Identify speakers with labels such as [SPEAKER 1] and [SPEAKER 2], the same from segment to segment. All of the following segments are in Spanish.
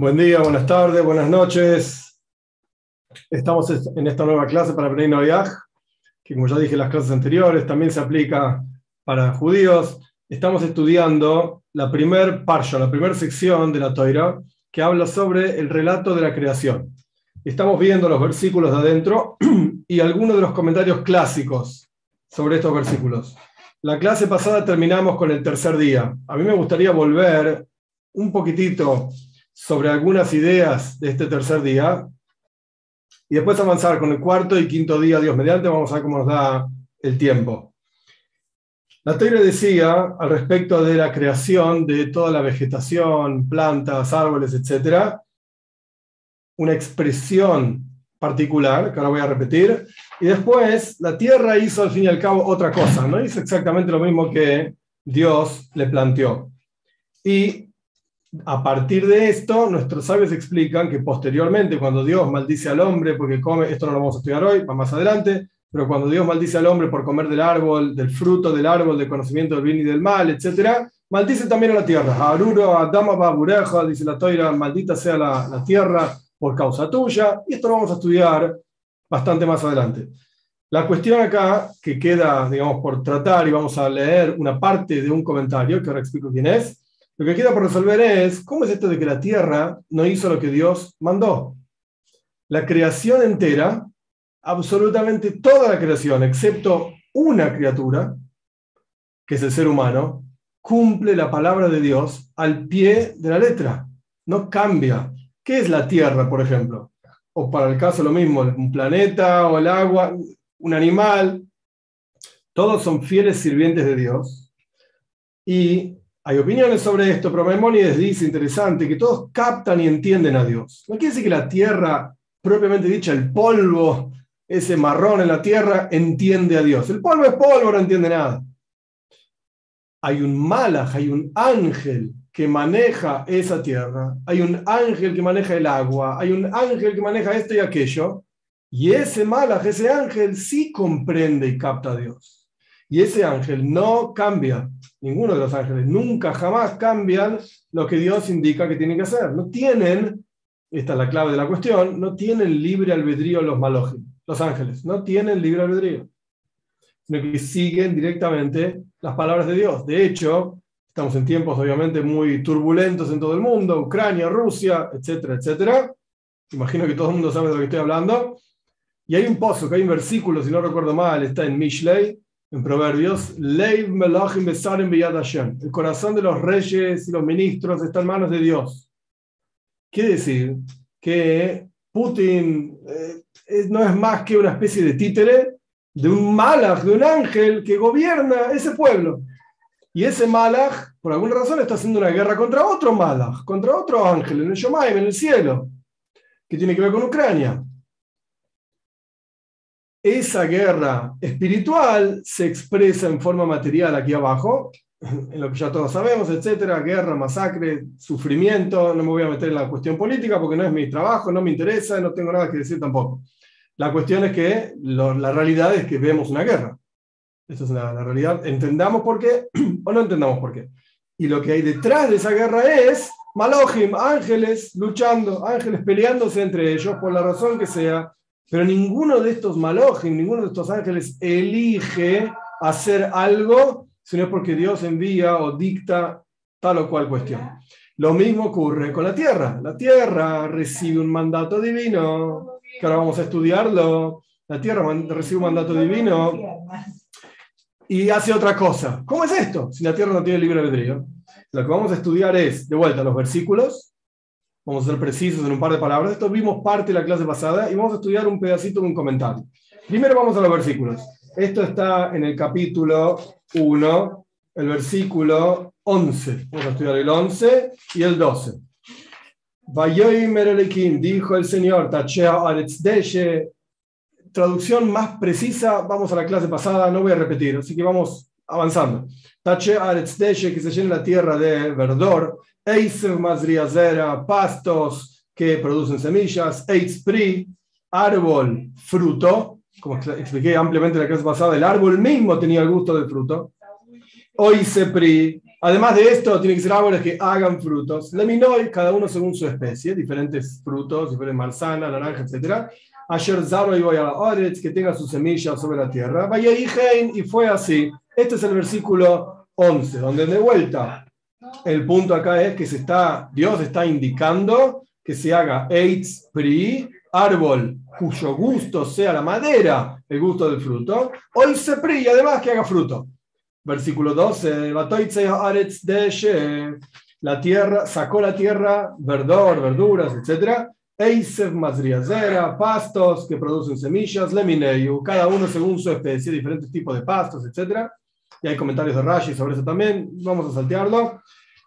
[SPEAKER 1] Buen día, buenas tardes, buenas noches. Estamos en esta nueva clase para Bnei Noyaj, que como ya dije en las clases anteriores, también se aplica para judíos. Estamos estudiando la primer parsha, la primera sección de la Toira, que habla sobre el relato de la creación. Estamos viendo los versículos de adentro y algunos de los comentarios clásicos sobre estos versículos. La clase pasada terminamos con el tercer día. A mí me gustaría volver un poquitito sobre algunas ideas de este tercer día y después avanzar con el cuarto y quinto día, Dios mediante, vamos a ver cómo nos da el tiempo. La teoría decía al respecto de la creación de toda la vegetación, plantas, árboles, etc., una expresión particular, que ahora voy a repetir, y después la tierra hizo al fin y al cabo otra cosa, no hizo exactamente lo mismo que Dios le planteó. Y a partir de esto, nuestros sabios explican que posteriormente, cuando Dios maldice al hombre porque come, esto no lo vamos a estudiar hoy, va más adelante, pero cuando Dios maldice al hombre por comer del árbol, del fruto del árbol, del conocimiento del bien y del mal, etc., maldice también a la tierra. Aruro, Adama, Babureja, dice la toira, maldita sea la, la tierra por causa tuya, y esto lo vamos a estudiar bastante más adelante. La cuestión acá que queda, digamos, por tratar, y vamos a leer una parte de un comentario, que ahora explico quién es, lo que queda por resolver es, ¿cómo es esto de que la tierra no hizo lo que Dios mandó? La creación entera, absolutamente toda la creación, excepto una criatura, que es el ser humano, cumple la palabra de Dios al pie de la letra, no cambia. ¿Qué es la tierra, por ejemplo? O para el caso lo mismo, un planeta o el agua, un animal, todos son fieles sirvientes de Dios. Y hay opiniones sobre esto, pero Maimónides dice, interesante, que todos captan y entienden a Dios. No quiere decir que la tierra, propiamente dicha, el polvo, ese marrón en la tierra, entiende a Dios. El polvo es polvo, no entiende nada. Hay un malaj, hay un ángel que maneja esa tierra, hay un ángel que maneja el agua, hay un ángel que maneja esto y aquello, y ese malaj, ese ángel sí comprende y capta a Dios. Y ese ángel no cambia, ninguno de los ángeles, nunca jamás cambian lo que Dios indica que tienen que hacer. No tienen, esta es la clave de la cuestión, no tienen libre albedrío los malojim, los ángeles, no tienen libre albedrío, sino que siguen directamente las palabras de Dios. De hecho, Estamos en tiempos obviamente muy turbulentos en todo el mundo, Ucrania, Rusia, etcétera, etcétera. Imagino que todo el mundo sabe de lo que estoy hablando. Y hay un pozo, hay un versículo, si no recuerdo mal, está en Mishlei, en Proverbios, Leiv Melachim Besarem Hashem. El corazón de los reyes y los ministros está en manos de Dios. Quiere decir que Putin eh, no es más que una especie de títere de un malach, de un ángel que gobierna ese pueblo. Y ese Malach, por alguna razón, está haciendo una guerra contra otro Malach, contra otro ángel, en el Shomaim, en el cielo, que tiene que ver con Ucrania. Esa guerra espiritual se expresa en forma material aquí abajo, en lo que ya todos sabemos, etcétera, guerra, masacre, sufrimiento. No me voy a meter en la cuestión política porque no es mi trabajo, no me interesa, no tengo nada que decir tampoco. La cuestión es que la realidad es que vemos una guerra. Esa es la, realidad. Entendamos por qué o no entendamos por qué. Y lo que hay detrás de esa guerra es Malojim, ángeles luchando, ángeles peleándose entre ellos por la razón que sea. Pero ninguno de estos Malojim, ninguno de estos ángeles elige hacer algo, sino es porque Dios envía o dicta tal o cual cuestión. Lo mismo ocurre con la tierra. La tierra recibe un mandato divino, que ahora vamos a estudiarlo. La tierra recibe un mandato divino y hace otra cosa. ¿Cómo es esto? Si la tierra no tiene libre albedrío. Lo que vamos a estudiar es, de vuelta, los versículos. Vamos a ser precisos en un par de palabras. Esto vimos parte de la clase pasada y vamos a estudiar un pedacito de un comentario. Primero vamos a los versículos. Esto está en el capítulo 1, el versículo 11. Vamos a estudiar el 11 y el 12. dijo el Señor, Tachea Aretzdeshe, traducción más precisa, vamos a la clase pasada, no voy a repetir, así que vamos avanzando. Tache Aretzdeshe, que se llena la tierra de verdor, Eisev Mazriazera, pastos que producen semillas, Eitzpri, árbol, fruto, como expliqué ampliamente en la clase pasada, el árbol mismo tenía el gusto del fruto. Oisepri, Además de esto, tiene que ser árboles que hagan frutos. Leminoy, cada uno según su especie, diferentes frutos, diferentes manzanas, naranja, etc. Ayer Zaro y voy a Oretz, que tenga sus semillas sobre la tierra. Vaya y fue así. Este es el versículo 11, donde de vuelta el punto acá es que se está, Dios está indicando que se haga Eitz Pri, árbol cuyo gusto sea la madera, el gusto del fruto, o se Pri, y además que haga fruto. Versículo 12, la tierra, sacó la tierra, verdor, verduras, etc. Eisef mazriazera, pastos que producen semillas, lemineu, cada uno según su especie, diferentes tipos de pastos, etc. Y hay comentarios de Rashi sobre eso también, vamos a saltearlo.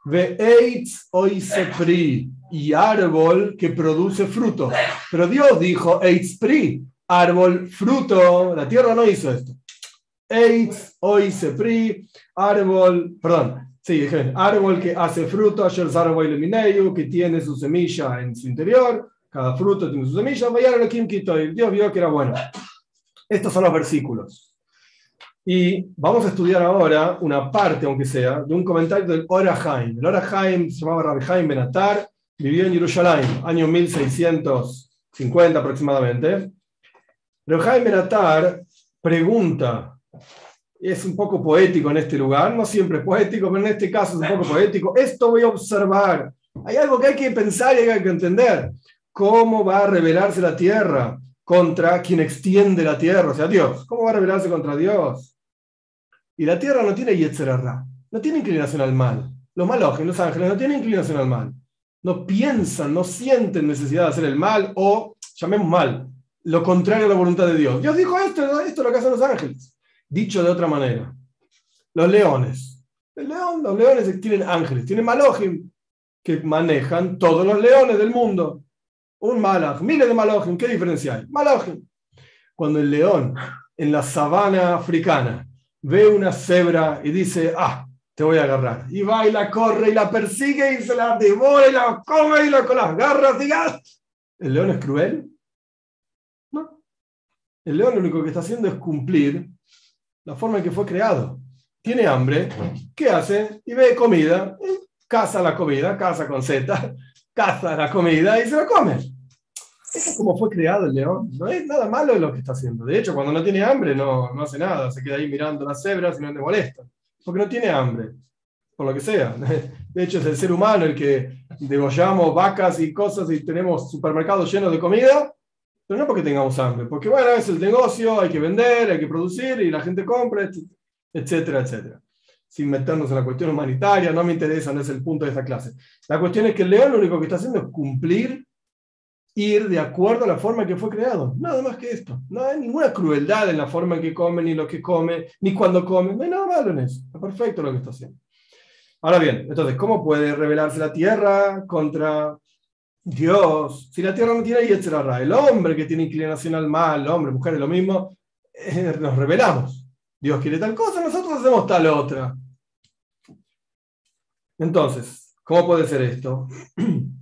[SPEAKER 1] Ve eitz oisepri, y árbol que produce fruto. Pero Dios dijo eitz pri, árbol, fruto. La tierra no hizo esto. Eitz oisepri, árbol, perdón, sí, árbol que hace fruto, ayer árbol que tiene su semilla en su interior. Cada fruto tiene su semilla. Dios vio que era bueno. Estos son los versículos. Y vamos a estudiar ahora una parte, aunque sea, de un comentario del Orahaim. El Orahaim se llamaba Rabbi Benatar, vivió en Jerusalén, año 1650 aproximadamente. Rabbi Benatar pregunta, es un poco poético en este lugar, no siempre es poético, pero en este caso es un poco poético. Esto voy a observar. Hay algo que hay que pensar y hay que entender. ¿Cómo va a revelarse la tierra contra quien extiende la tierra? O sea, Dios. ¿Cómo va a revelarse contra Dios? Y la tierra no tiene Yetzerarra, no tiene inclinación al mal. Los malos, los ángeles, no tienen inclinación al mal. No piensan, no sienten necesidad de hacer el mal o, llamemos mal, lo contrario a la voluntad de Dios. Dios dijo esto, esto es lo que hacen los ángeles. Dicho de otra manera, los leones. El león, los leones tienen ángeles, tienen malojim que manejan todos los leones del mundo. Un malach, miles de malojim, ¿qué diferencia hay? Malojim. Cuando el león en la sabana africana ve una cebra y dice, ah, te voy a agarrar. Y va y la corre y la persigue y se la devora y la come y la con las garras y ¿El león es cruel? No. El león lo único que está haciendo es cumplir la forma en que fue creado. Tiene hambre, ¿qué hace? Y ve comida, caza la comida, caza con Z, caza la comida y se la come. Es como fue creado el león. No es nada malo lo que está haciendo. De hecho, cuando no tiene hambre, no, no hace nada. Se queda ahí mirando las cebras y no le molesta. Porque no tiene hambre. Por lo que sea. De hecho, es el ser humano el que degollamos vacas y cosas y tenemos supermercados llenos de comida. Pero no porque tengamos hambre. Porque, bueno, es el negocio, hay que vender, hay que producir y la gente compra, etcétera, etcétera. Sin meternos en la cuestión humanitaria, no me interesa, no es el punto de esta clase. La cuestión es que el león lo único que está haciendo es cumplir ir de acuerdo a la forma que fue creado. Nada más que esto. No hay ninguna crueldad en la forma en que come, ni lo que come, ni cuando come. No hay nada malo en eso. Está perfecto lo que está haciendo. Ahora bien, entonces, ¿cómo puede rebelarse la tierra contra Dios? Si la tierra no tiene Yetzerara, el hombre que tiene inclinación al mal, hombre, mujer, es lo mismo, eh, nos rebelamos. Dios quiere tal cosa, nosotros hacemos tal otra. Entonces, ¿cómo puede ser esto?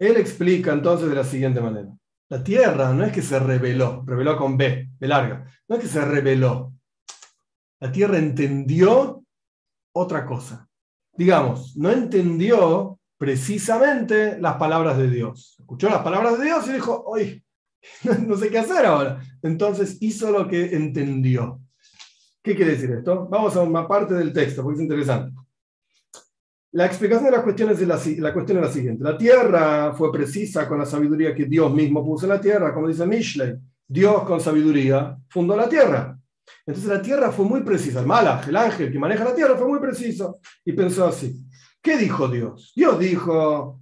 [SPEAKER 1] Él explica entonces de la siguiente manera. La tierra no es que se reveló, reveló con B, B larga, no es que se reveló. La tierra entendió otra cosa. Digamos, no entendió precisamente las palabras de Dios. Escuchó las palabras de Dios y dijo, oye, no sé qué hacer ahora. Entonces hizo lo que entendió. ¿Qué quiere decir esto? Vamos a una parte del texto, porque es interesante. La explicación de las cuestiones es la, siguiente. La tierra fue precisa con la sabiduría que Dios mismo puso en la tierra, como dice Mishlei. Dios con sabiduría fundó la tierra. Entonces la tierra fue muy precisa. El Malach, el ángel que maneja la tierra, fue muy preciso. Y pensó así. ¿Qué dijo Dios? Dios dijo,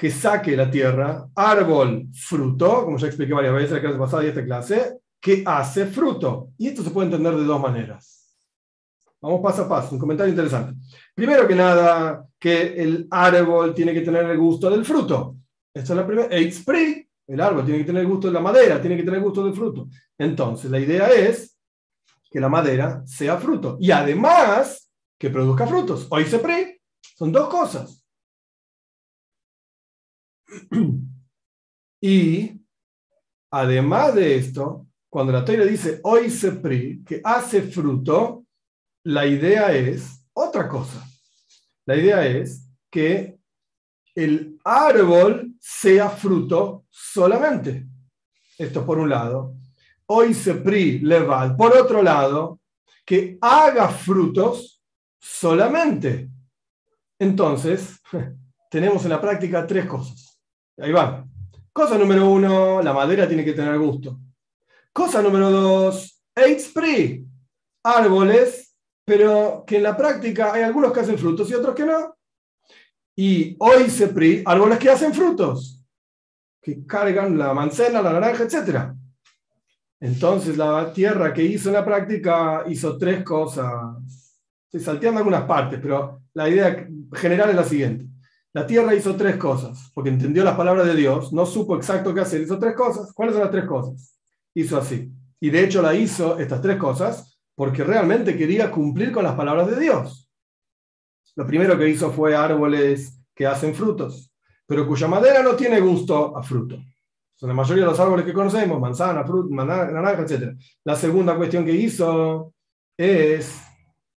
[SPEAKER 1] que saque la tierra, árbol, fruto, como ya expliqué varias veces en la clase pasada y esta clase, que hace fruto. Y esto se puede entender de dos maneras. Vamos paso a paso, un comentario interesante. Primero que nada, que el árbol tiene que tener el gusto del fruto. Esta es la primera. El árbol tiene que tener el gusto de la madera, tiene que tener el gusto del fruto. Entonces, la idea es que la madera sea fruto. Y además, que produzca frutos. Hoy se pre, son dos cosas. Y además de esto, cuando la Torah dice hoy se pri, que hace fruto, la idea es otra cosa. La idea es que el árbol sea fruto solamente. Esto por un lado. Hoy se pri leval. Por otro lado, que haga frutos solamente. Entonces, tenemos en la práctica tres cosas. Ahí va. Cosa número uno, la madera tiene que tener gusto. Cosa número dos, pri, árboles, pero que en la práctica hay algunos que hacen frutos y otros que no. Y hoy se pri, árboles que hacen frutos, que cargan la manzana, la naranja, etc. Entonces la tierra que hizo en la práctica hizo tres cosas. Estoy salteando algunas partes, pero la idea general es la siguiente. La tierra hizo tres cosas, porque entendió las palabras de Dios, no supo exacto qué hacer, hizo tres cosas. ¿Cuáles son las tres cosas? Hizo así. Y de hecho la hizo, estas tres cosas, porque realmente quería cumplir con las palabras de Dios. Lo primero que hizo fue árboles que hacen frutos, pero cuya madera no tiene gusto a fruto. Son la mayoría de los árboles que conocemos, manzana, fruta, naranja, etc. La segunda cuestión que hizo es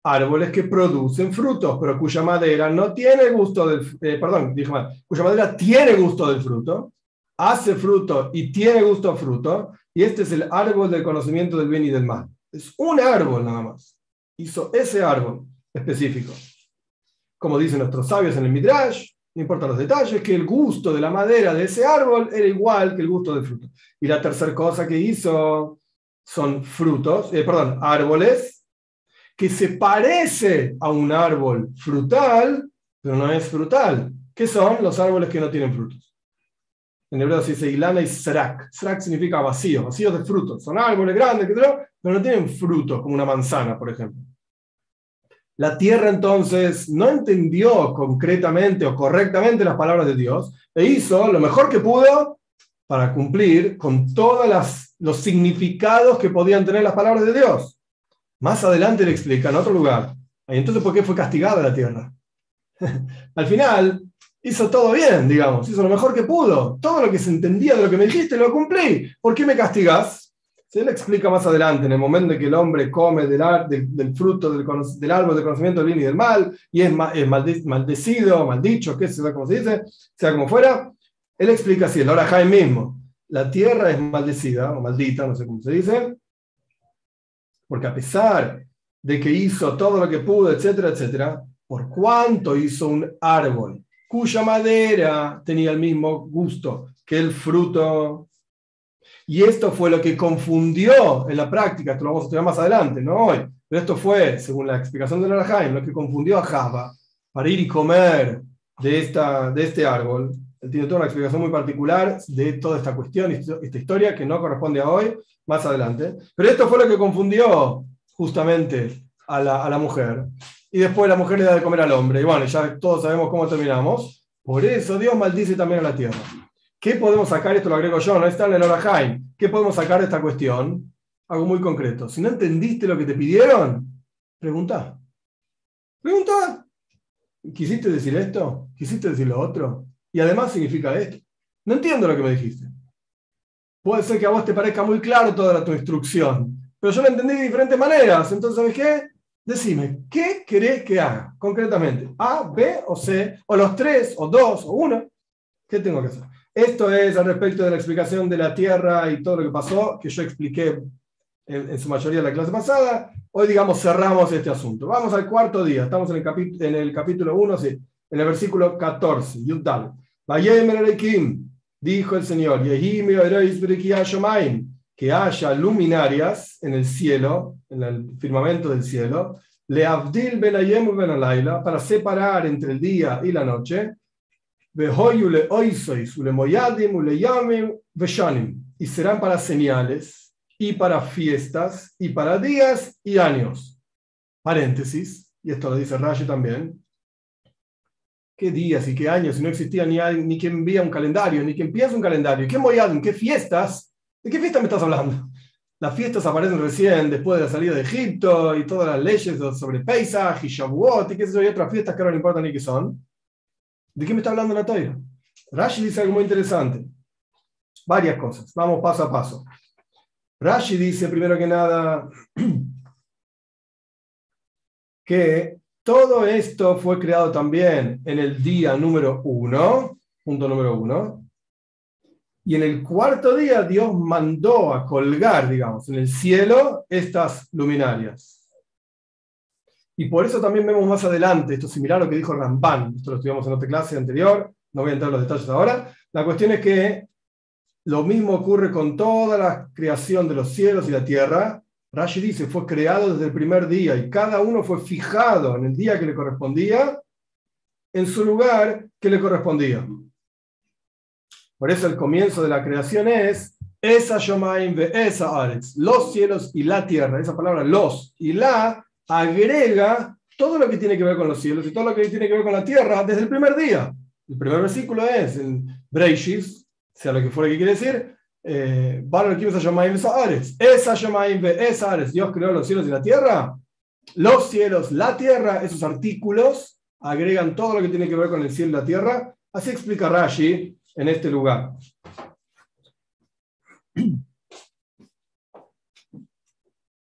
[SPEAKER 1] árboles que producen frutos, pero cuya madera no tiene gusto del, eh, perdón, dije mal, cuya madera tiene gusto del fruto, hace fruto y tiene gusto a fruto, y este es el árbol del conocimiento del bien y del mal. Es un árbol nada más. Hizo ese árbol específico. Como dicen nuestros sabios en el Midrash, no importa los detalles, que el gusto de la madera de ese árbol era igual que el gusto del fruto. Y la tercera cosa que hizo son frutos, eh, perdón, árboles que se parece a un árbol frutal, pero no es frutal, que son los árboles que no tienen frutos. En hebreo se dice ilana y srak. Srak significa vacío, vacíos de frutos. Son árboles grandes, pero no tienen frutos, como una manzana, por ejemplo. La tierra entonces no entendió concretamente o correctamente las palabras de Dios e hizo lo mejor que pudo para cumplir con todos los significados que podían tener las palabras de Dios. Más adelante le explica en otro lugar. Y entonces, ¿por qué fue castigada la tierra? Al final, hizo todo bien, digamos, hizo lo mejor que pudo. Todo lo que se entendía de lo que me dijiste lo cumplí. ¿Por qué me castigás? Se le explica más adelante, en el momento en que el hombre come del, fruto del, árbol del conocimiento del bien y del mal, y es, es maldecido, maldicho, qué sé cómo se dice, sea como fuera, él explica así, el Orahai mismo, la tierra es maldecida, o maldita, no sé cómo se dice, porque a pesar de que hizo todo lo que pudo, etcétera, etcétera, por cuánto hizo un árbol cuya madera tenía el mismo gusto que el fruto. Y esto fue lo que confundió en la práctica, esto lo vamos a estudiar más adelante, no hoy, pero esto fue, según la explicación de Narajaim, lo que confundió a Java para ir y comer de, esta, de este árbol. Él tiene toda una explicación muy particular de toda esta cuestión, esta historia que no corresponde a hoy, más adelante. Pero esto fue lo que confundió justamente a la, a la mujer. Y después la mujer le da de comer al hombre. Y bueno, ya todos sabemos cómo terminamos. Por eso Dios maldice también a la tierra. ¿Qué podemos sacar? Esto lo agrego yo, no está en el Orahaim. ¿Qué podemos sacar de esta cuestión? Algo muy concreto. Si no entendiste lo que te pidieron, pregunta. Pregunta. ¿Quisiste decir esto? ¿Quisiste decir lo otro? Y además significa esto. No entiendo lo que me dijiste. Puede ser que a vos te parezca muy claro toda tu instrucción, pero yo lo entendí de diferentes maneras. Entonces, ¿sabes qué? Decime, ¿qué querés que haga concretamente? ¿A, B o C? ¿O los tres, o dos, o uno? ¿Qué tengo que hacer? Esto es al respecto de la explicación de la Tierra y todo lo que pasó, que yo expliqué en, su mayoría en la clase pasada. Hoy, digamos, cerramos este asunto. Vamos al cuarto día. Estamos en el, en el capítulo 1, sí, en el versículo 14. Yudal. Dijo el Señor, que haya luminarias en el cielo, en el firmamento del cielo, le abdil benayem benalaila, para separar entre el día y la noche, y serán para señales, y para fiestas, y para días y años. Paréntesis, y esto lo dice Rashi también, qué días y qué años, si no existía ni, ni quien envía un calendario, ni quien piensa un calendario. ¿Qué en ¿Qué fiestas? ¿De qué fiestas me estás hablando? Las fiestas aparecen recién después de la salida de Egipto y todas las leyes sobre Pesach y Shavuot y qué sé y otras fiestas que ahora no importan ni qué son. ¿De qué me está hablando la Torah? Rashi dice algo muy interesante. Varias cosas. Vamos paso a paso. Rashi dice primero que nada que todo esto fue creado también en el día número uno, punto número uno, y en el cuarto día Dios mandó a colgar, digamos, en el cielo estas luminarias. Y por eso también vemos más adelante, esto es similar a lo que dijo Ramban, esto lo estudiamos en otra clase anterior, no voy a entrar en los detalles ahora, la cuestión es que lo mismo ocurre con toda la creación de los cielos y la tierra. Rashi dice, fue creado desde el primer día y cada uno fue fijado en el día que le correspondía, en su lugar que le correspondía. Por eso el comienzo de la creación es esa Shomaim esa Aretz, los cielos y la tierra. Esa palabra los y la agrega todo lo que tiene que ver con los cielos y todo lo que tiene que ver con la tierra desde el primer día. El primer versículo es en Breishis, sea lo que fuera que quiere decir, eh, esa esa Dios creó los cielos y la tierra. Los cielos, la tierra, esos artículos agregan todo lo que tiene que ver con el cielo y la tierra. Así explica Rashi en este lugar.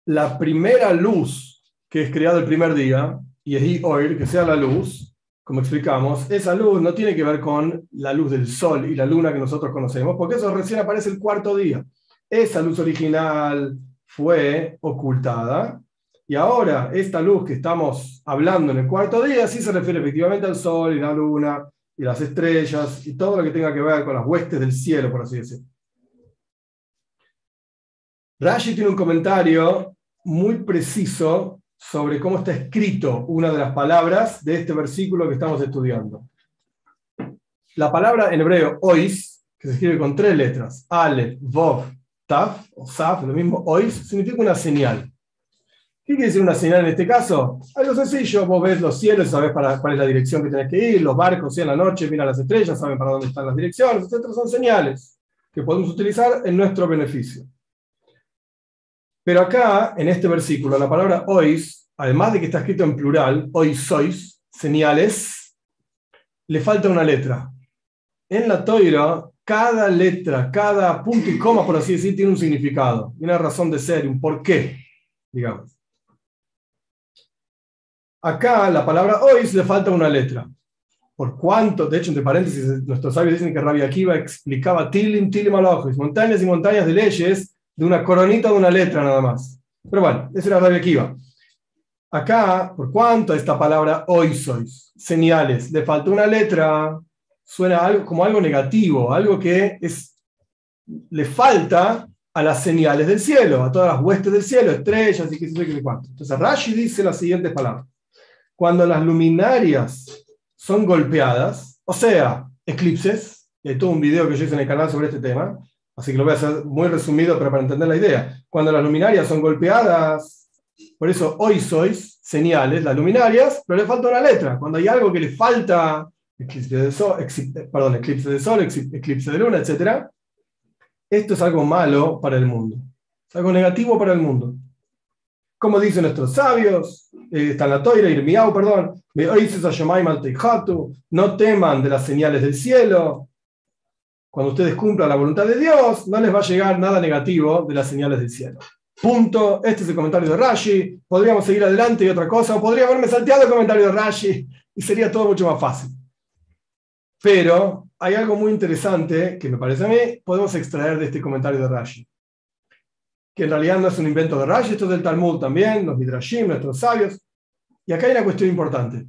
[SPEAKER 1] La primera luz que es creada el primer día, y es oil, que sea la luz, como explicamos, esa luz no tiene que ver con la luz del sol y la luna que nosotros conocemos, porque eso recién aparece el cuarto día. Esa luz original fue ocultada y ahora esta luz que estamos hablando en el cuarto día sí se refiere efectivamente al sol y la luna y las estrellas y todo lo que tenga que ver con las huestes del cielo, por así decirlo. Rashi tiene un comentario muy preciso sobre cómo está escrito una de las palabras de este versículo que estamos estudiando. La palabra en hebreo ois, que se escribe con tres letras, ale, vov, taf, o saf, lo mismo, ois, significa una señal. ¿Qué quiere decir una señal en este caso? Algo sencillo, vos ves los cielos y sabes para, cuál es la dirección que tenés que ir, los barcos en la noche miran las estrellas, saben para dónde están las direcciones, etc. Son señales que podemos utilizar en nuestro beneficio. Pero acá, en este versículo, la palabra ois, además de que está escrito en plural, ois sois, señales, le falta una letra. En la toira, cada letra, cada punto y coma, por así decir, tiene un significado, una razón de ser, un porqué, digamos. Acá la palabra ois le falta una letra. Por cuánto, de hecho, entre paréntesis, nuestros sabios dicen que Rabbi Akiva explicaba tilim, tilim alojis, montañas y montañas de leyes de una coronita de una letra nada más. Pero bueno, ese era Rabbi Akiva. Acá, por cuánto esta palabra oisois, señales, le falta una letra, suena algo, como algo negativo, algo que es, le falta a las señales del cielo, a todas las huestes del cielo, estrellas y qué sé yo qué cuánto. Entonces Rashi dice las siguientes palabras cuando las luminarias son golpeadas, o sea, eclipses, y hay un video que yo hice en el canal sobre este tema, así que lo voy a hacer muy resumido, pero para entender la idea. Cuando las luminarias son golpeadas, por eso hoy sois señales, las luminarias, pero le falta una letra. Cuando hay algo que le falta, eclipse de sol, eclipse de sol, eclipse de luna, etc., esto es algo malo para el mundo. Es algo negativo para el mundo. Como dicen nuestros sabios, eh, está en la toira, Irmiau, perdón, no teman de las señales del cielo. Cuando ustedes cumplan la voluntad de Dios, no les va a llegar nada negativo de las señales del cielo. Punto. Este es el comentario de Rashi. Podríamos seguir adelante y otra cosa, o podría haberme salteado el comentario de Rashi y sería todo mucho más fácil. Pero hay algo muy interesante que me parece a mí, podemos extraer de este comentario de Rashi que en realidad no es un invento de Rashi, esto es del Talmud también, los Midrashim, nuestros sabios. Y acá hay una cuestión importante.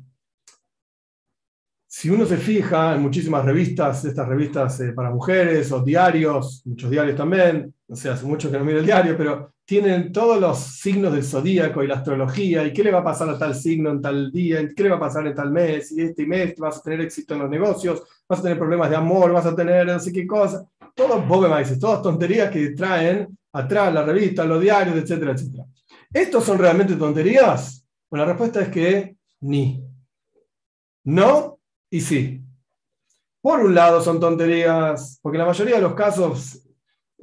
[SPEAKER 1] Si uno se fija en muchísimas revistas, estas revistas eh, para mujeres o diarios, muchos diarios también, no sé, hace mucho que no miro el diario, pero tienen todos los signos del zodíaco y la astrología, y qué le va a pasar a tal signo en tal día, qué le va a pasar en tal mes, y este mes vas a tener éxito en los negocios, vas a tener problemas de amor, vas a tener no sé qué cosa. Todos bobe todas tonterías que traen atrás, la revista, los diarios, etcétera, etcétera. ¿Estos son realmente tonterías? Bueno, la respuesta es que ni. No y sí. Por un lado son tonterías, porque la mayoría de los casos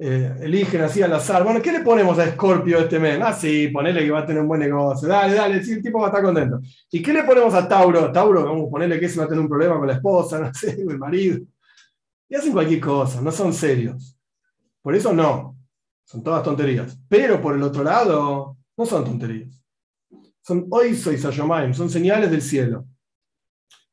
[SPEAKER 1] eh, eligen así al azar. Bueno, ¿qué le ponemos a Scorpio este mes? Ah, sí, ponele que va a tener un buen negocio. Dale, dale, sí, el tipo va a estar contento. ¿Y qué le ponemos a Tauro? Tauro, vamos a ponerle que se va a tener un problema con la esposa, no sé, con el marido. Y hacen cualquier cosa, no son serios. Por eso no. Son todas tonterías. Pero por el otro lado, no son tonterías. Son oiso y sayomaim, son señales del cielo.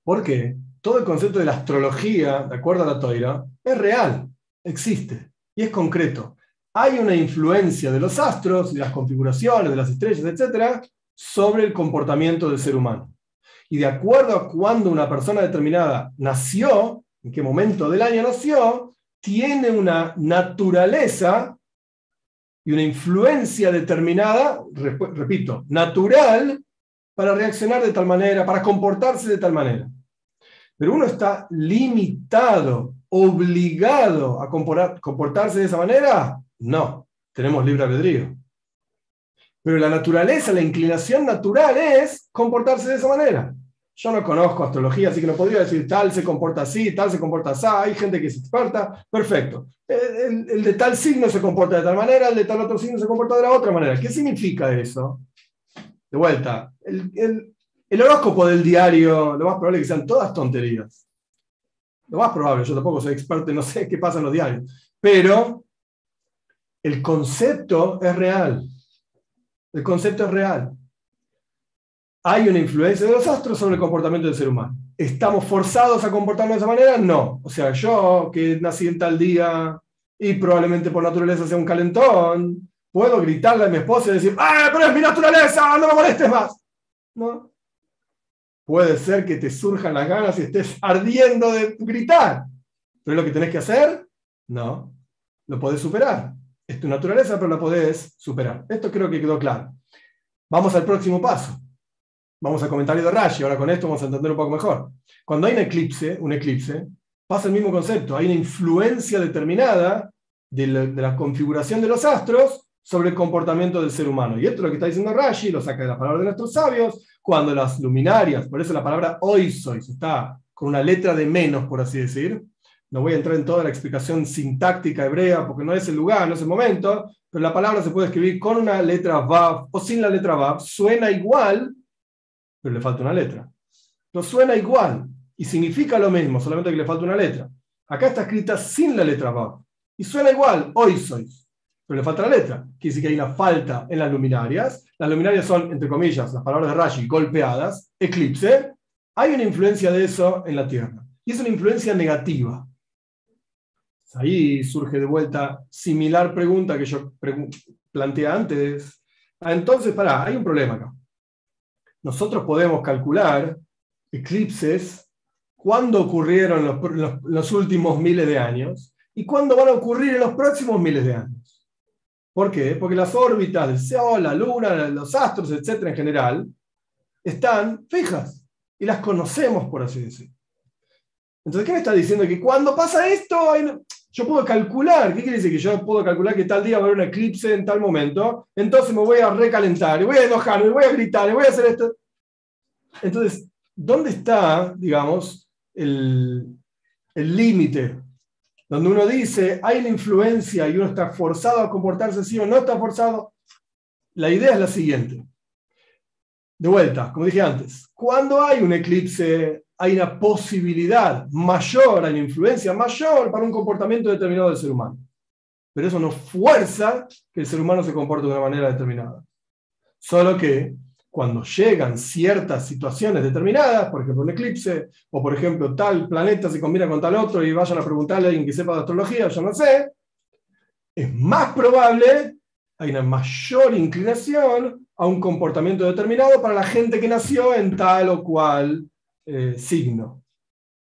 [SPEAKER 1] ¿Por qué? Todo el concepto de la astrología, de acuerdo a la toira, es real, existe y es concreto. Hay una influencia de los astros, de las configuraciones, de las estrellas, etc., sobre el comportamiento del ser humano. Y de acuerdo a cuando una persona determinada nació, en qué momento del año nació, tiene una naturaleza y una influencia determinada, repito, natural, para reaccionar de tal manera, para comportarse de tal manera. Pero uno está limitado, obligado a comportarse de esa manera. No, tenemos libre albedrío. Pero la naturaleza, la inclinación natural es comportarse de esa manera. Yo no conozco astrología, así que no podría decir tal se comporta así, tal se comporta así. Hay gente que se experta. Perfecto. El, de tal signo se comporta de tal manera, el de tal otro signo se comporta de la otra manera. ¿Qué significa eso? De vuelta, el, horóscopo del diario, lo más probable es que sean todas tonterías. Lo más probable, yo tampoco soy experto no sé qué pasa en los diarios. Pero el concepto es real. El concepto es real hay una influencia de los astros sobre el comportamiento del ser humano. ¿Estamos forzados a comportarnos de esa manera? No. O sea, yo que nací en tal día y probablemente por naturaleza sea un calentón, puedo gritarle a mi esposa y decir, ¡ah, pero es mi naturaleza! ¡No me molestes más! No. Puede ser que te surjan las ganas y estés ardiendo de gritar. ¿Pero es lo que tenés que hacer? No. Lo podés superar. Es tu naturaleza, pero la podés superar. Esto creo que quedó claro. Vamos al próximo paso. Vamos al comentario de Rashi, ahora con esto vamos a entender un poco mejor. Cuando hay un eclipse, un eclipse, pasa el mismo concepto, hay una influencia determinada de la, configuración de los astros sobre el comportamiento del ser humano. Y esto es lo que está diciendo Rashi, lo saca de la palabra de nuestros sabios, cuando las luminarias, por eso la palabra oisois está con una letra de menos, por así decir. No voy a entrar en toda la explicación sintáctica hebrea porque no es el lugar, no es el momento, pero la palabra se puede escribir con una letra vav o sin la letra vav, suena igual pero le falta una letra. No suena igual y significa lo mismo, solamente que le falta una letra. Acá está escrita sin la letra Vav y suena igual, hoy sois, pero le falta la letra. Quiere decir que hay una falta en las luminarias. Las luminarias son, entre comillas, las palabras de Rashi, golpeadas, eclipse. Hay una influencia de eso en la Tierra y es una influencia negativa. Ahí surge de vuelta similar pregunta que yo planteé antes. Ah, entonces, pará, hay un problema acá nosotros podemos calcular eclipses cuándo ocurrieron los, últimos miles de años y cuándo van a ocurrir en los próximos miles de años. ¿Por qué? Porque las órbitas del Sol, la Luna, los astros, etcétera, en general, están fijas y las conocemos, por así decirlo. Entonces, ¿qué me está diciendo? Que cuando pasa esto, yo puedo calcular. ¿Qué quiere decir? Que yo puedo calcular que tal día va a haber un eclipse en tal momento. Entonces me voy a recalentar, y voy a enojar, me voy a gritar, y voy a hacer esto. Entonces, ¿dónde está, digamos, el límite? Donde uno dice, hay una influencia y uno está forzado a comportarse así o no está forzado. La idea es la siguiente. De vuelta, como dije antes, cuando hay un eclipse hay una posibilidad mayor, hay una influencia mayor para un comportamiento determinado del ser humano. Pero eso no fuerza que el ser humano se comporte de una manera determinada. Solo que cuando llegan ciertas situaciones determinadas, por ejemplo un eclipse, o por ejemplo tal planeta se combina con tal otro y vayan a preguntarle a alguien que sepa de astrología, yo no sé, es más probable, hay una mayor inclinación a un comportamiento determinado para la gente que nació en tal o cual eh, signo,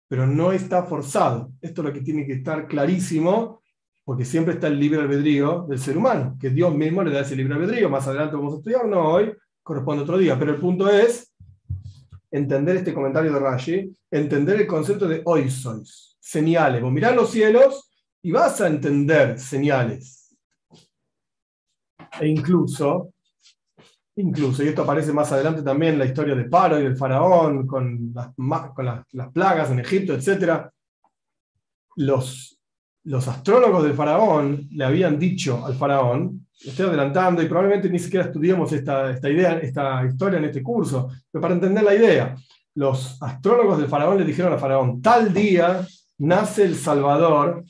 [SPEAKER 1] pero no está forzado. Esto es lo que tiene que estar clarísimo, porque siempre está el libre albedrío del ser humano, que Dios mismo le da ese libre albedrío. Más adelante vamos a estudiar, no hoy, corresponde otro día, pero el punto es entender este comentario de Rashi, entender el concepto de hoy sois, señales. Vos mirás los cielos y vas a entender señales. E incluso Incluso, y esto aparece más adelante también en la historia de Paro y del faraón, con las, con las, plagas en Egipto, etc. Los, los astrólogos del faraón le habían dicho al faraón, estoy adelantando y probablemente ni siquiera estudiamos esta, esta, idea, esta historia en este curso, pero para entender la idea, los astrólogos del faraón le dijeron al faraón, tal día nace el salvador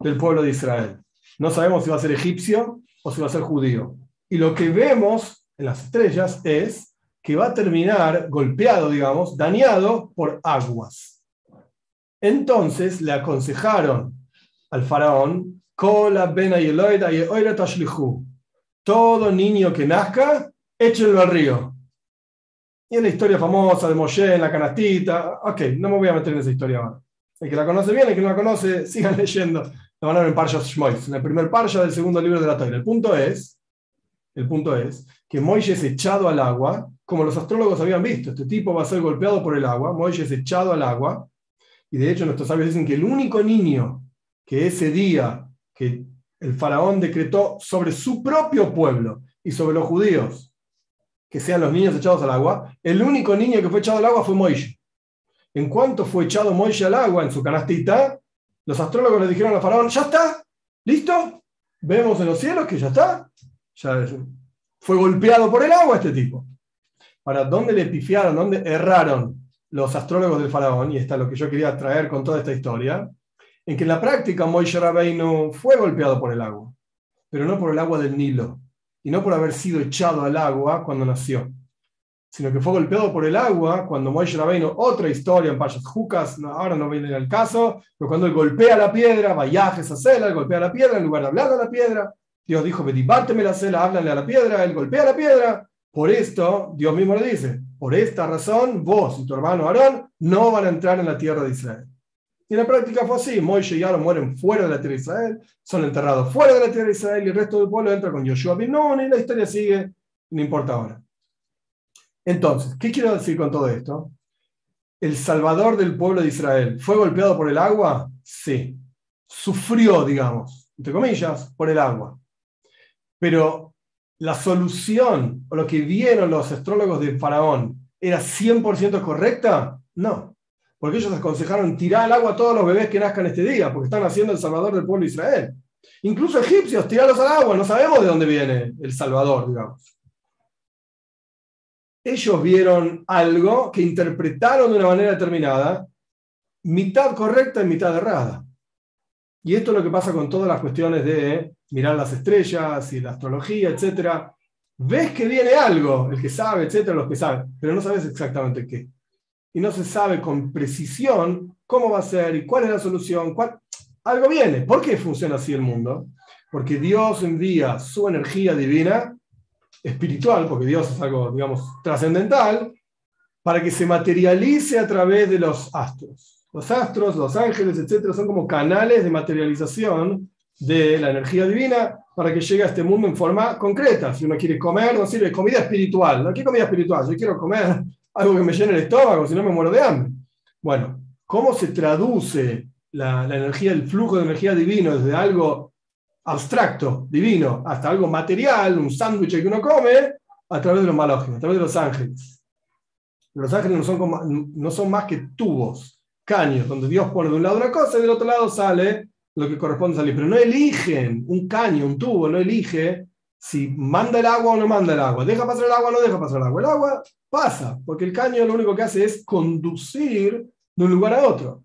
[SPEAKER 1] del pueblo de Israel. No sabemos si va a ser egipcio, o si va a ser judío. Y lo que vemos en las estrellas es que va a terminar golpeado, digamos, dañado por aguas. Entonces le aconsejaron al faraón, todo niño que nazca, échenlo al río. Y es la historia famosa de Moshe en la canastita. Ok, no me voy a meter en esa historia ahora. El que la conoce bien, el que no la conoce, sigan leyendo. La van a ver en Parshas Shmois, en el primer Parsha del segundo libro de la Torah. El punto es, el punto es que Moisés es echado al agua, como los astrólogos habían visto. Este tipo va a ser golpeado por el agua. Moisés es echado al agua. Y de hecho nuestros sabios dicen que el único niño que ese día que el faraón decretó sobre su propio pueblo y sobre los judíos, que sean los niños echados al agua, el único niño que fue echado al agua fue Moisés. En cuanto fue echado Moisés al agua en su canastita, los astrólogos le dijeron al faraón, ya está, listo, vemos en los cielos que ya está, ya fue golpeado por el agua este tipo. Ahora, ¿dónde le pifiaron, dónde erraron los astrólogos del faraón? Y está lo que yo quería traer con toda esta historia en que en la práctica Moisés Rabbeinu fue golpeado por el agua, pero no por el agua del Nilo, y no por haber sido echado al agua cuando nació, sino que fue golpeado por el agua cuando Moisés Rabbeinu, otra historia en Payas Jucas, ahora no viene al caso, pero cuando él golpea la piedra, vayajes a cela, golpea la piedra, en lugar de hablar a la piedra, Dios dijo, la cela, háblale a la piedra, él golpea la piedra, por esto, Dios mismo le dice, por esta razón, vos y tu hermano Aarón no van a entrar en la tierra de Israel. Y en la práctica fue así. Moisés y Aaron mueren fuera de la tierra de Israel, son enterrados fuera de la tierra de Israel y el resto del pueblo entra con Yoshua bin Nun y la historia sigue, no importa ahora. Entonces, ¿qué quiero decir con todo esto? ¿El salvador del pueblo de Israel fue golpeado por el agua? Sí. Sufrió, digamos, entre comillas, por el agua. Pero la solución o lo que vieron los astrólogos del faraón era 100% correcta? No porque ellos aconsejaron tirar al agua a todos los bebés que nazcan este día, porque están haciendo el salvador del pueblo de Israel. Incluso egipcios, tirarlos al agua, no sabemos de dónde viene el salvador, digamos. Ellos vieron algo que interpretaron de una manera determinada, mitad correcta y mitad errada. Y esto es lo que pasa con todas las cuestiones de mirar las estrellas y la astrología, etc. Ves que viene algo, el que sabe, etcétera, los que saben, pero no sabes exactamente qué y no se sabe con precisión cómo va a ser y cuál es la solución. Algo viene. ¿Por qué funciona así el mundo? Porque Dios envía su energía divina, espiritual, porque Dios es algo, digamos, trascendental, para que se materialice a través de los astros. Los astros, los ángeles, etcétera, son como canales de materialización de la energía divina para que llegue a este mundo en forma concreta. Si uno quiere comer, no sirve comida espiritual. ¿No? ¿Qué comida espiritual? Yo quiero comer algo que me llene el estómago, si no me muero de hambre. Bueno, ¿cómo se traduce la, energía, el flujo de energía divino desde algo abstracto, divino, hasta algo material, un sándwich que uno come, a través de los malógenos, a través de los ángeles? Los ángeles no son, no son más que tubos, caños, donde Dios pone de un lado una cosa y del otro lado sale lo que corresponde salir. Pero no eligen un caño, un tubo, no elige si manda el agua o no manda el agua, deja pasar el agua o no deja pasar el agua. El agua pasa, porque el caño lo único que hace es conducir de un lugar a otro.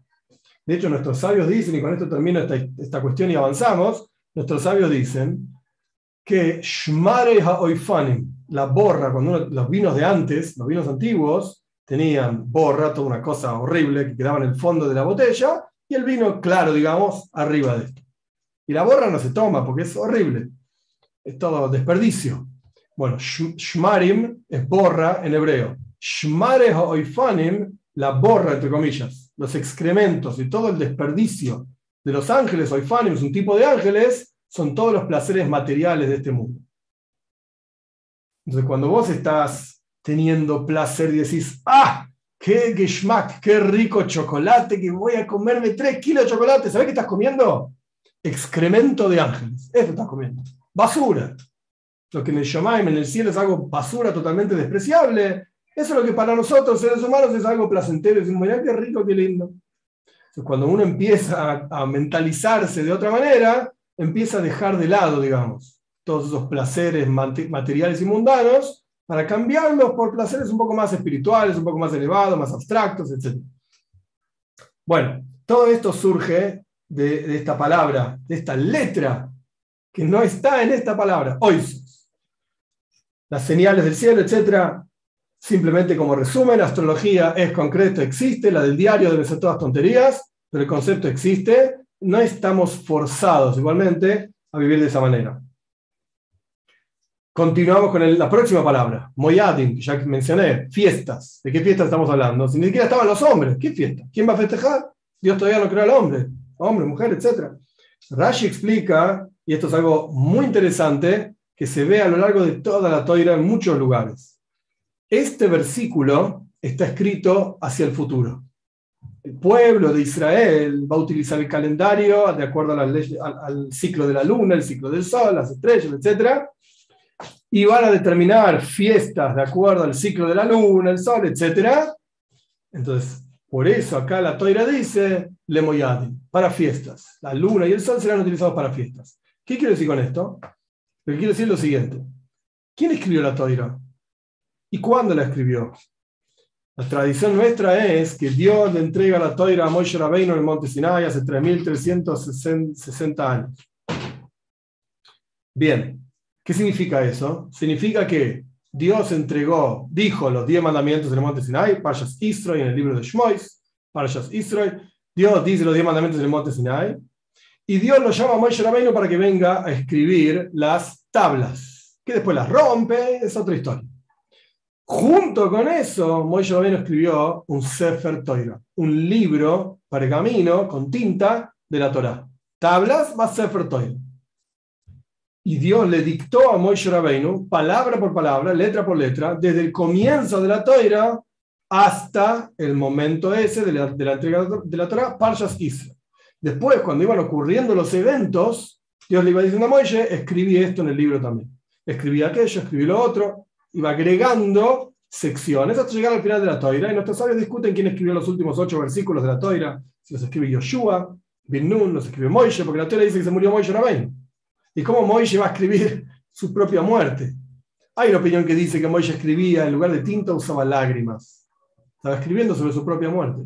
[SPEAKER 1] De hecho, nuestros sabios dicen, y con esto termino esta, cuestión y avanzamos, nuestros sabios dicen que Shmare Ha'oifanim, la borra, cuando los vinos de antes, los vinos antiguos, tenían borra, toda una cosa horrible que quedaba en el fondo de la botella, y el vino claro, digamos, arriba de esto. Y la borra no se toma porque es horrible, es todo desperdicio. Bueno, shmarim es borra en hebreo. Shmare oifanim, la borra, entre comillas, los excrementos y todo el desperdicio de los ángeles, oifanim es un tipo de ángeles, son todos los placeres materiales de este mundo. Entonces, cuando vos estás teniendo placer y decís, ¡ah! ¡Qué geschmack! ¡Qué rico chocolate! Que voy a comerme tres kilos de chocolate. ¿Sabés qué estás comiendo? Excremento de ángeles. Eso estás comiendo. Basura lo que en el Shomaim, en el cielo, es algo basura totalmente despreciable. Eso es lo que para nosotros, seres humanos, es algo placentero. Decimos, mirá qué rico, qué lindo. cuando uno empieza a, mentalizarse de otra manera, empieza a dejar de lado, digamos, todos esos placeres materiales y mundanos para cambiarlos por placeres un poco más espirituales, un poco más elevados, más abstractos, etc. Bueno, todo esto surge de, esta palabra, de esta letra que no está en esta palabra, oisos. Las señales del cielo, etc. Simplemente como resumen, astrología es concreto, existe, la del diario debe ser todas tonterías, pero el concepto existe, no estamos forzados igualmente a vivir de esa manera. Continuamos con la próxima palabra, Moyadim, que ya mencioné, fiestas. ¿De qué fiestas estamos hablando? Si ni siquiera estaban los hombres, ¿qué fiesta? ¿Quién va a festejar? Dios todavía no creó al hombre, hombre, mujer, etc. Rashi explica, y esto es algo muy interesante, que se ve a lo largo de toda la toira en muchos lugares. Este versículo está escrito hacia el futuro. El pueblo de Israel va a utilizar el calendario de acuerdo a al, al, ciclo de la luna, el ciclo del sol, las estrellas, etc. Y van a determinar fiestas de acuerdo al ciclo de la luna, el sol, etc. Entonces, por eso acá la toira dice Lemoyadi, para fiestas. La luna y el sol serán utilizados para fiestas. ¿Qué quiero decir con esto? Pero quiero decir lo siguiente. ¿Quién escribió la toira? ¿Y cuándo la escribió? La tradición nuestra es que Dios le entrega la toira a Moshe Rabbeinu en el monte Sinai hace 3360 años. Bien, ¿qué significa eso? Significa que Dios entregó, dijo los diez mandamientos en el monte Sinai, Parshas Israel en el libro de Shmois, Parshas Israel, Dios dice los diez mandamientos en el monte Sinai, y Dios lo llama a Moshe Rabbeinu para que venga a escribir las tablas, que después las rompe, es otra historia. Junto con eso, Moshe Rabbeinu escribió un Sefer Torah, un libro pergamino con tinta de la Torah. Tablas más Sefer Torah y Dios le dictó a Moshe Rabbeinu, palabra por palabra, letra por letra, desde el comienzo de la Torah hasta el momento ese de la, entrega de la Torah, Parshas Israel. Después, cuando iban ocurriendo los eventos, Dios le iba diciendo a Moshe, escribí esto en el libro también. Escribí aquello, escribí lo otro, iba agregando secciones hasta llegar al final de la Toira. Y nuestros sabios discuten quién escribió los últimos ocho versículos de la Toira. Si los escribe Yoshua, Bin Nun, los escribe Moshe, porque la Toira dice que se murió Moshe Rabbeinu y cómo Moishe va a escribir su propia muerte. Hay una opinión que dice que Moishe escribía, en lugar de tinta usaba lágrimas. Estaba escribiendo sobre su propia muerte.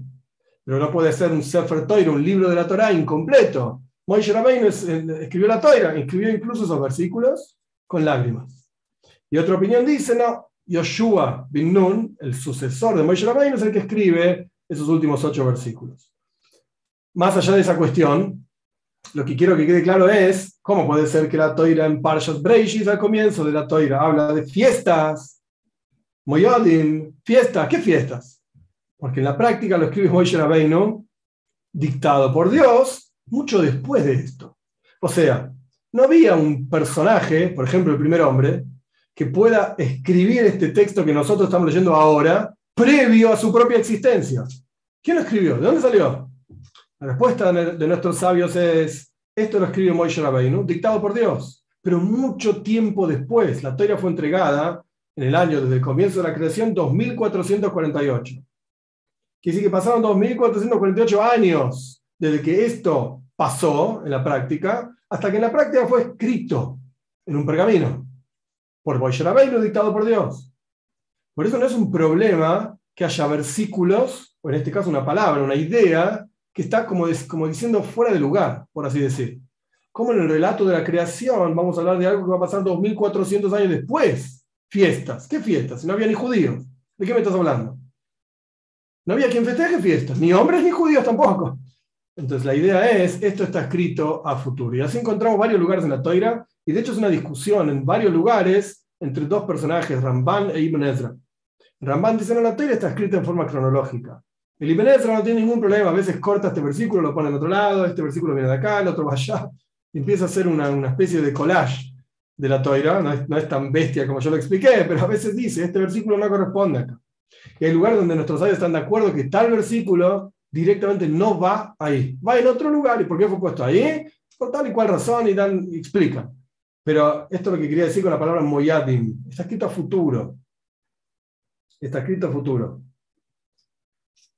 [SPEAKER 1] Pero no puede ser un Sefer Toira, un libro de la Torah incompleto. Moishe Rabbeinu escribió la Torah, escribió incluso esos versículos con lágrimas. Y otra opinión dice, no, Yoshua bin Nun, el sucesor de Moishe Rabbeinu, es el que escribe esos últimos ocho versículos. Más allá de esa cuestión, lo que quiero que quede claro es cómo puede ser que la toira en Parshas Breishis al comienzo de la toira habla de fiestas, Moyodim, fiestas, ¿qué fiestas? Porque en la práctica lo escribe Moshe Rabbeinu, dictado por Dios, mucho después de esto. O sea, no había un personaje, por ejemplo el primer hombre, que pueda escribir este texto que nosotros estamos leyendo ahora, previo a su propia existencia. ¿Quién lo escribió? ¿De dónde salió? La respuesta de nuestros sabios es, esto lo escribe Moishe Rabbeinu, dictado por Dios, pero mucho tiempo después, la Torah fue entregada en el año desde el comienzo de la creación, 2448. Quiere decir que pasaron 2448 años desde que esto pasó en la práctica, hasta que en la práctica fue escrito en un pergamino por Moishe Rabbeinu, dictado por Dios. Por eso no es un problema que haya versículos, o en este caso una palabra, una idea, que está como, diciendo fuera de lugar, por así decir. Como en el relato de la creación vamos a hablar de algo que va a pasar 2400 años después. Fiestas. ¿Qué fiestas? Si no había ni judíos. ¿De qué me estás hablando? No había quien festeje fiestas, ni hombres ni judíos tampoco. Entonces la idea es, esto está escrito a futuro. Y así encontramos varios lugares en la Toira, y de hecho es una discusión en varios lugares entre dos personajes, Ramban e Ibn Ezra. Ramban dice, no, la Toira está escrita en forma cronológica. El Ibn no tiene ningún problema, a veces corta este versículo, lo pone en otro lado, este versículo viene de acá, el otro va allá, empieza a hacer una, una especie de collage de la toira, no es, tan bestia como yo lo expliqué, pero a veces dice, este versículo no corresponde acá. Y hay lugares donde nuestros sabios están de acuerdo que tal versículo directamente no va ahí, va en otro lugar, ¿y por qué fue puesto ahí? Por tal y cual razón, y dan, explican. Pero esto es lo que quería decir con la palabra moyadim, está escrito a futuro. Está escrito a futuro.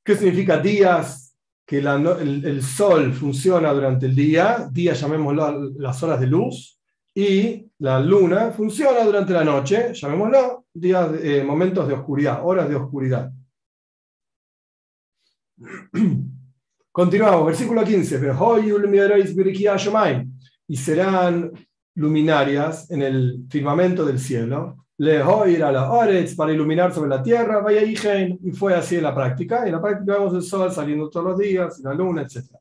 [SPEAKER 1] ¿Qué significa días? Que el, sol funciona durante el día, día llamémoslo las horas de luz, y la luna funciona durante la noche, llamémoslo días, eh, momentos de oscuridad, horas de oscuridad. Continuamos, versículo 15. Y serán luminarias en el firmamento del cielo, ir a la Oretz para iluminar sobre la tierra, vaya y fue así en la práctica. En la práctica vemos el sol saliendo todos los días, la luna, etc.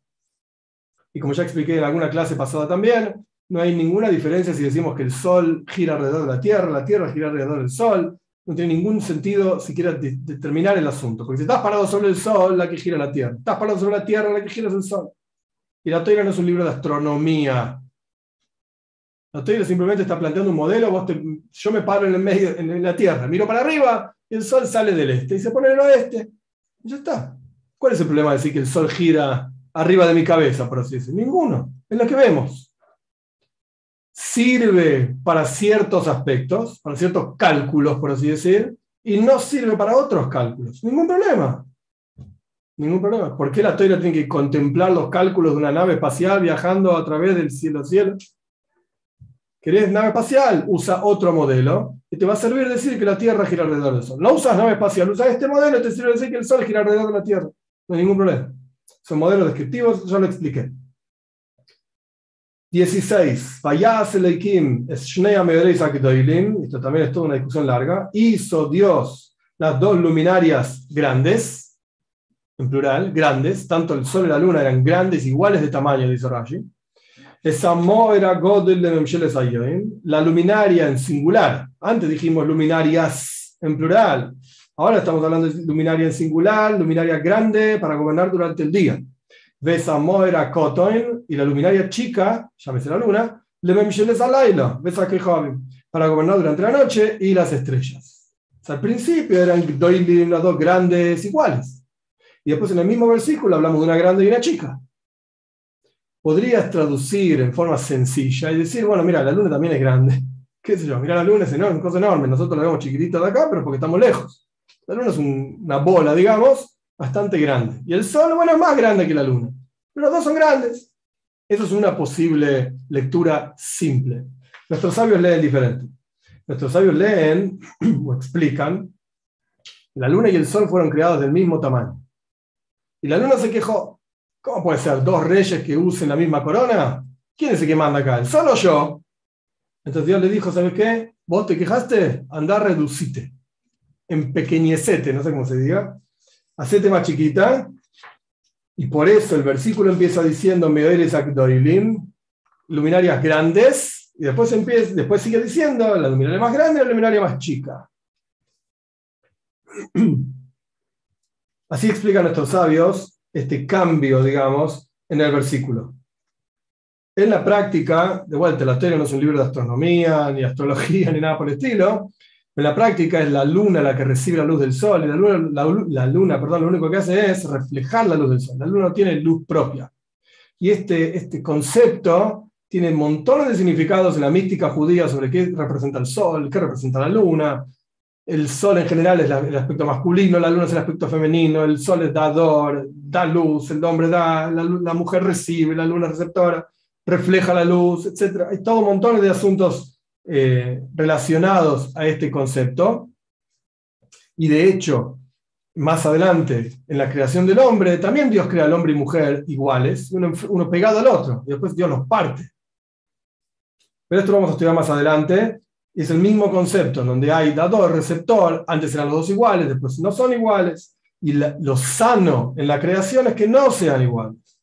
[SPEAKER 1] Y como ya expliqué en alguna clase pasada también, no hay ninguna diferencia si decimos que el sol gira alrededor de la tierra, la tierra gira alrededor del sol. No tiene ningún sentido siquiera determinar el asunto. Porque si estás parado sobre el sol, la que gira la tierra. Estás parado sobre la tierra, la que gira es el sol. Y la Torah no es un libro de astronomía. La Torah simplemente está planteando un modelo. yo me paro en el medio, en la tierra, miro para arriba el sol sale del este y se pone en el oeste. Y ya está. ¿Cuál es el problema de decir que el sol gira arriba de mi cabeza, por así decirlo? Ninguno. Es lo que vemos sirve para ciertos aspectos, para ciertos cálculos, por así decir, y no sirve para otros cálculos. Ningún problema. Ningún problema. ¿Por qué la Torah tiene que contemplar los cálculos de una nave espacial viajando a través del cielo cielo? ¿Querés nave espacial? Usa otro modelo y te va a servir decir que la Tierra gira alrededor del Sol. No usas nave espacial, usas este modelo y te sirve decir que el Sol gira alrededor de la Tierra. No hay ningún problema. Son modelos descriptivos, ya lo expliqué. 16. Esto también es toda una discusión larga. Hizo Dios las dos luminarias grandes, en plural, grandes. Tanto el sol y la luna eran grandes, iguales de tamaño, dice Rashi. Era La luminaria en singular. Antes dijimos luminarias en plural. Ahora estamos hablando de luminaria en singular, luminaria grande para gobernar durante el día. Besa Moera Kotoin y la luminaria chica, llámese la luna, le Alaila, Besa para gobernar durante la noche y las estrellas. al principio eran las dos grandes iguales. Y después en el mismo versículo hablamos de una grande y una chica. Podrías traducir en forma sencilla y decir, bueno, mira, la luna también es grande. ¿Qué sé yo? Mira, la luna es enorme, cosa enorme. Nosotros la vemos chiquitita de acá, pero porque estamos lejos. La luna es una bola, digamos, bastante grande. Y el Sol, bueno, es más grande que la Luna. Pero los dos son grandes. Eso es una posible lectura simple. Nuestros sabios leen diferente. Nuestros sabios leen o explican, la Luna y el Sol fueron creados del mismo tamaño. Y la Luna se quejó, ¿cómo puede ser dos reyes que usen la misma corona? ¿Quién es el que manda acá? ¿El Sol o yo? Entonces Dios le dijo, ¿sabes qué? Vos te quejaste, anda, reducite. Empequeñecete, no sé cómo se diga hacete más chiquita. Y por eso el versículo empieza diciendo Meoeres Akdoilim, luminarias grandes, y después, empieza, después sigue diciendo la luminaria más grande la luminaria más chica. Así explican nuestros sabios este cambio, digamos, en el versículo. En la práctica, de vuelta, la teoría no es un libro de astronomía, ni astrología, ni nada por el estilo, en la práctica es la luna la que recibe la luz del sol y la luna, la, luna perdón, lo único que hace es reflejar la luz del sol. La luna no tiene luz propia. Y este, este concepto tiene montones de significados en la mística judía sobre qué representa el sol, qué representa la luna. El sol en general es el aspecto masculino, la luna es el aspecto femenino, el sol es dador, da luz, el hombre da, la, la mujer recibe, la luna receptora, refleja la luz, etc. Hay todo un montón de asuntos eh, relacionados a este concepto. Y de hecho, más adelante, en la creación del hombre, también Dios crea al hombre y mujer iguales, uno, pegado al otro, y después Dios los parte. Pero esto lo vamos a estudiar más adelante. Es el mismo concepto, donde hay dador, receptor, antes eran los dos iguales, después no son iguales. Y lo sano en la creación es que no sean iguales.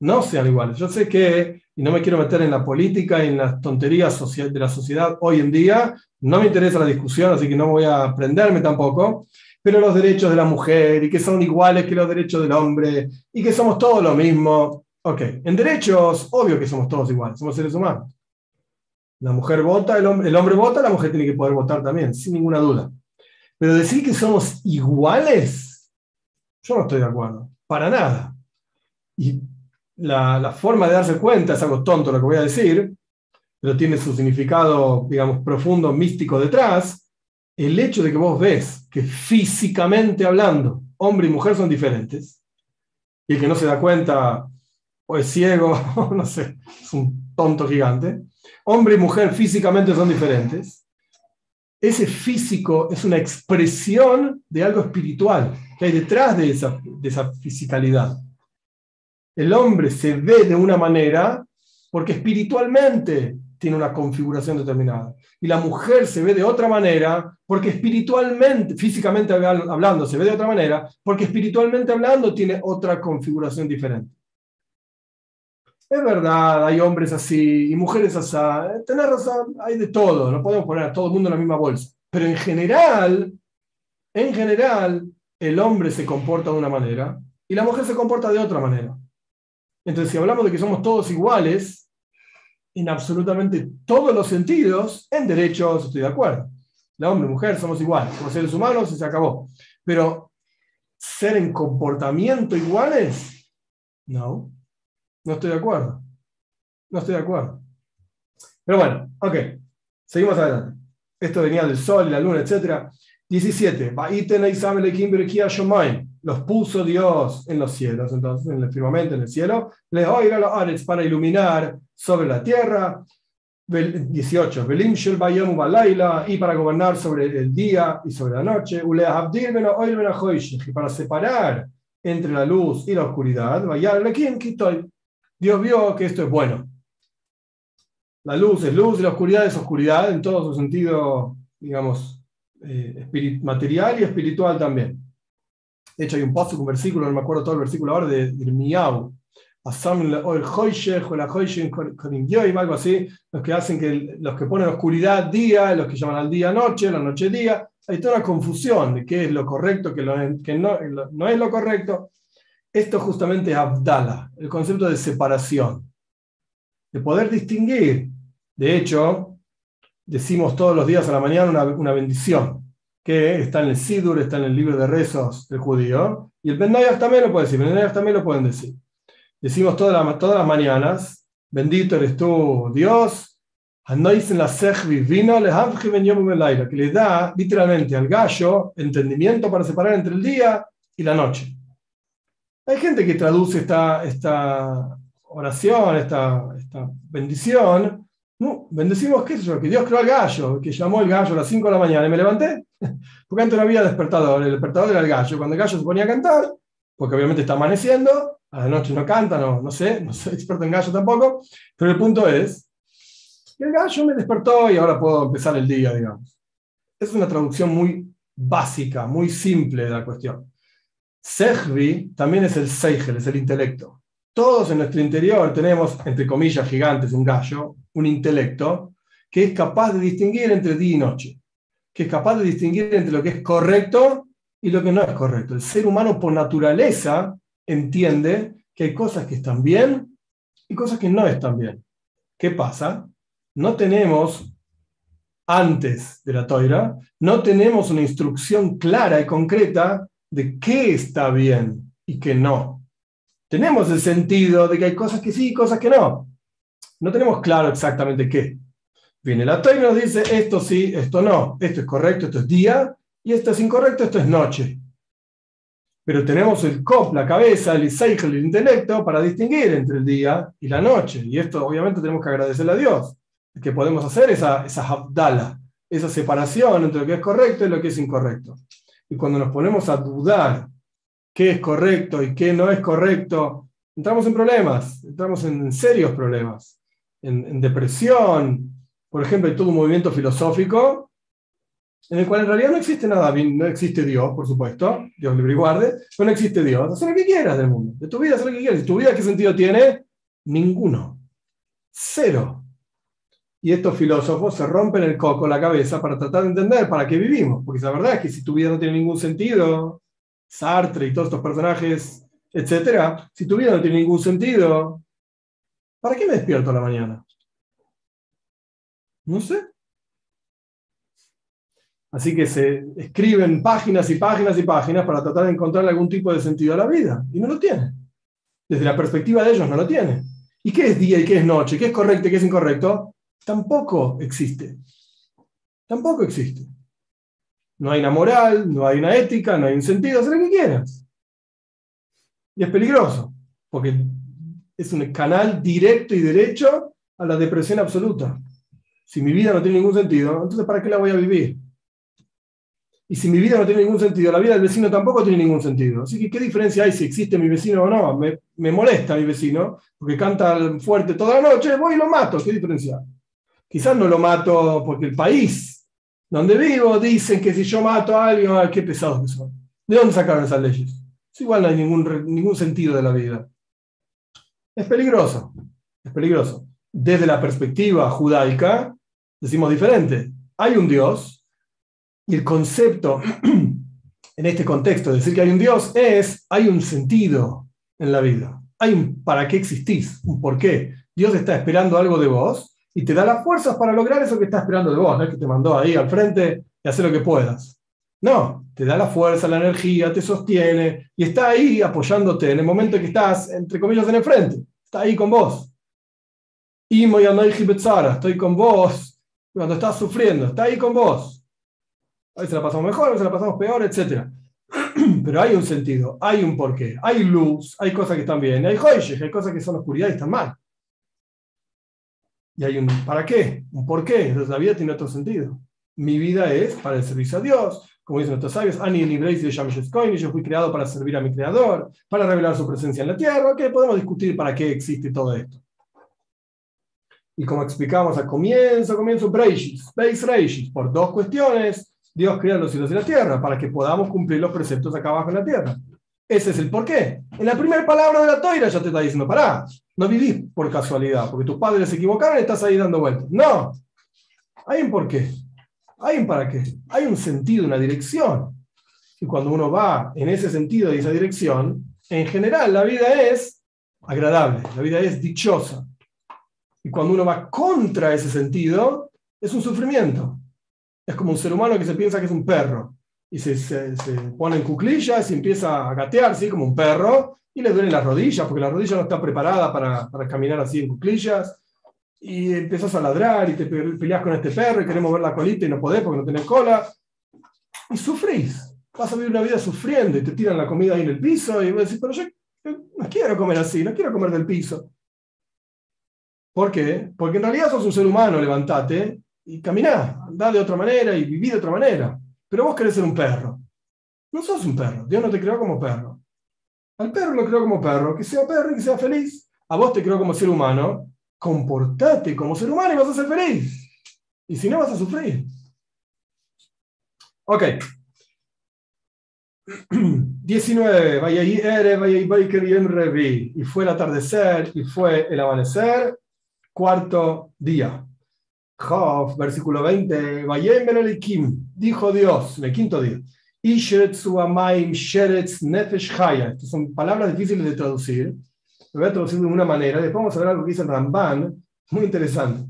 [SPEAKER 1] No sean iguales. Yo sé que y no me quiero meter en la política y en las tonterías de la sociedad hoy en día, no me interesa la discusión, así que no voy a prenderme tampoco, pero los derechos de la mujer y que son iguales que los derechos del hombre y que somos todos lo mismo. Ok, en derechos, obvio que somos todos iguales, somos seres humanos. La mujer vota, el hombre, el hombre vota, la mujer tiene que poder votar también, sin ninguna duda. Pero decir que somos iguales, yo no estoy de acuerdo, para nada. Y la, forma de darse cuenta, es algo tonto lo que voy a decir, pero tiene su significado, digamos, profundo, místico detrás, el hecho de que vos ves que físicamente hablando, hombre y mujer son diferentes, y el que no se da cuenta o es ciego, no sé, es un tonto gigante, hombre y mujer físicamente son diferentes, ese físico es una expresión de algo espiritual que hay detrás de esa, de fisicalidad el hombre se ve de una manera porque espiritualmente tiene una configuración determinada. Y la mujer se ve de otra manera porque espiritualmente, físicamente hablando, se ve de otra manera porque espiritualmente hablando tiene otra configuración diferente. Es verdad, hay hombres así y mujeres así. Tener razón, hay de todo, no podemos poner a todo el mundo en la misma bolsa. Pero en general, en general, el hombre se comporta de una manera y la mujer se comporta de otra manera. Entonces, si hablamos de que somos todos iguales, en absolutamente todos los sentidos, en derechos estoy de acuerdo. La hombre, mujer, somos iguales, somos seres humanos y se acabó. Pero ser en comportamiento iguales, no, no estoy de acuerdo. No estoy de acuerdo. Pero bueno, ok, seguimos adelante. Esto venía del sol la luna, etc. 17 los puso Dios en los cielos, entonces en el firmamento, en el cielo, les oiga los ares para iluminar sobre la tierra. 18. Y para gobernar sobre el día y sobre la noche. Y para separar entre la luz y la oscuridad. Dios vio que esto es bueno. La luz es luz y la oscuridad es oscuridad en todo su sentido, digamos, eh, material y espiritual también. De hecho, hay un post, un versículo, no me acuerdo todo el versículo ahora, de con algo así, los que hacen que los que ponen oscuridad día, los que llaman al día noche, la noche día. Hay toda una confusión de qué es lo correcto, qué no es lo correcto. Esto justamente es Abdala, el concepto de separación, de poder distinguir. De hecho, decimos todos los días a la mañana una, bendición que está en el Sidur, está en el libro de rezos del judío, y el Benayach también lo puede decir, el también lo pueden decir. Decimos todas las, todas las mañanas, bendito eres tú, Dios, que le da literalmente al gallo entendimiento para separar entre el día y la noche. Hay gente que traduce esta, oración, esta, bendición, bendecimos que Dios creó al gallo, que llamó el gallo a las 5 de la mañana y me levanté. Porque antes no había despertador, el despertador era el gallo. Cuando el gallo se ponía a cantar, porque obviamente está amaneciendo, a la noche no canta, no, no sé, no soy experto en gallo tampoco, pero el punto es que el gallo me despertó y ahora puedo empezar el día, digamos. Es una traducción muy básica, muy simple de la cuestión. Sejvi también es el Seigel, es el intelecto. Todos en nuestro interior tenemos, entre comillas gigantes, un gallo, un intelecto, que es capaz de distinguir entre día y noche que es capaz de distinguir entre lo que es correcto y lo que no es correcto. El ser humano por naturaleza entiende que hay cosas que están bien y cosas que no están bien. ¿Qué pasa? No tenemos, antes de la toira, no tenemos una instrucción clara y concreta de qué está bien y qué no. Tenemos el sentido de que hay cosas que sí y cosas que no. No tenemos claro exactamente qué. Viene la Torah y nos dice esto sí, esto no, esto es correcto, esto es día, y esto es incorrecto, esto es noche. Pero tenemos el cop, la cabeza, el Isaichel, el intelecto, para distinguir entre el día y la noche. Y esto obviamente tenemos que agradecerle a Dios, que podemos hacer esa, esa habdala, esa separación entre lo que es correcto y lo que es incorrecto. Cuando nos ponemos a dudar qué es correcto y qué no es correcto, entramos en problemas, entramos en serios problemas, en, en depresión, por ejemplo, hay todo un movimiento filosófico en el cual en realidad no existe nada, no existe Dios, por supuesto, Dios libre y guarde, pero no existe Dios. Haz lo que quieras del mundo, de tu vida, haz lo que quieras. ¿Y tu vida qué sentido tiene? Ninguno. Cero. Y estos filósofos se rompen el coco, la cabeza, para tratar de entender para qué vivimos. Porque la verdad es que si tu vida no tiene ningún sentido, Sartre y todos estos personajes, etcétera, si tu vida no tiene ningún sentido, ¿para qué me despierto a la mañana? No sé. Así que se escriben páginas y páginas y páginas para tratar de encontrar algún tipo de sentido a la vida. Y no lo tienen. Desde la perspectiva de ellos no lo tienen. ¿Y qué es día y qué es noche? ¿Qué es correcto y qué es incorrecto? Tampoco existe. Tampoco existe. No hay una moral, no hay una ética, no hay un sentido, haz lo que quieras. Y es peligroso, porque es un canal directo y derecho a la depresión absoluta. Si mi vida no tiene ningún sentido, entonces ¿para qué la voy a vivir? Y si mi vida no tiene ningún sentido, la vida del vecino tampoco tiene ningún sentido. Así que, ¿qué diferencia hay si existe mi vecino o no? Me, me molesta mi vecino, porque canta fuerte toda la noche, voy y lo mato. ¿Qué diferencia? Quizás no lo mato porque el país donde vivo dicen que si yo mato a alguien, qué pesados que son. ¿De dónde sacaron esas leyes? igual no hay ningún, ningún sentido de la vida. Es peligroso, es peligroso. Desde la perspectiva judaica, decimos diferente. Hay un Dios y el concepto en este contexto de decir que hay un Dios es, hay un sentido en la vida. Hay un para qué existís, un por qué. Dios está esperando algo de vos y te da las fuerzas para lograr eso que está esperando de vos, no es que te mandó ahí al frente y hacer lo que puedas. No, te da la fuerza, la energía, te sostiene y está ahí apoyándote en el momento que estás, entre comillas, en el frente. Está ahí con vos. Y estoy con vos cuando estás sufriendo, está ahí con vos. A veces la pasamos mejor, a veces la pasamos peor, etc. Pero hay un sentido, hay un porqué, hay luz, hay cosas que están bien, hay joyes, hay cosas que son oscuridad y están mal. Y hay un ¿para qué? Un porqué. Entonces la vida tiene otro sentido. Mi vida es para el servicio a Dios, como dicen nuestros sabios, Ani de yo fui creado para servir a mi creador, para revelar su presencia en la tierra, que podemos discutir para qué existe todo esto. Y como explicamos al comienzo, comienzo Breishis, Beis por dos cuestiones, Dios crea los cielos y la tierra, para que podamos cumplir los preceptos acá abajo en la tierra. Ese es el porqué. En la primera palabra de la toira ya te está diciendo, pará, no vivís por casualidad, porque tus padres se equivocaron y estás ahí dando vueltas. No, hay un porqué, hay un para qué, hay un sentido, una dirección. Y cuando uno va en ese sentido y esa dirección, en general la vida es agradable, la vida es dichosa. Y cuando uno va contra ese sentido, es un sufrimiento. Es como un ser humano que se piensa que es un perro y se, se, pone en cuclillas y empieza a gatear así como un perro y le duelen las rodillas porque la rodilla no está preparada para, para caminar así en cuclillas y empezás a ladrar y te peleas con este perro y queremos ver la colita y no podés porque no tenés cola y sufrís. Vas a vivir una vida sufriendo y te tiran la comida ahí en el piso y vos decís, pero yo no quiero comer así, no quiero comer del piso. ¿Por qué? Porque en realidad sos un ser humano, levantate y caminá, andá de otra manera y viví de otra manera. Pero vos querés ser un perro. No sos un perro, Dios no te creó como perro. Al perro lo creó como perro, que sea perro y que sea feliz. A vos te creó como ser humano, comportate como ser humano y vas a ser feliz. Y si no, vas a sufrir. Ok. 19. Y fue el atardecer y fue el amanecer cuarto día. Job, versículo 20, dijo Dios, el quinto día, Estas son palabras difíciles de traducir. Lo voy a traducir de una manera. Después vamos a ver algo que dice Ramban, muy interesante.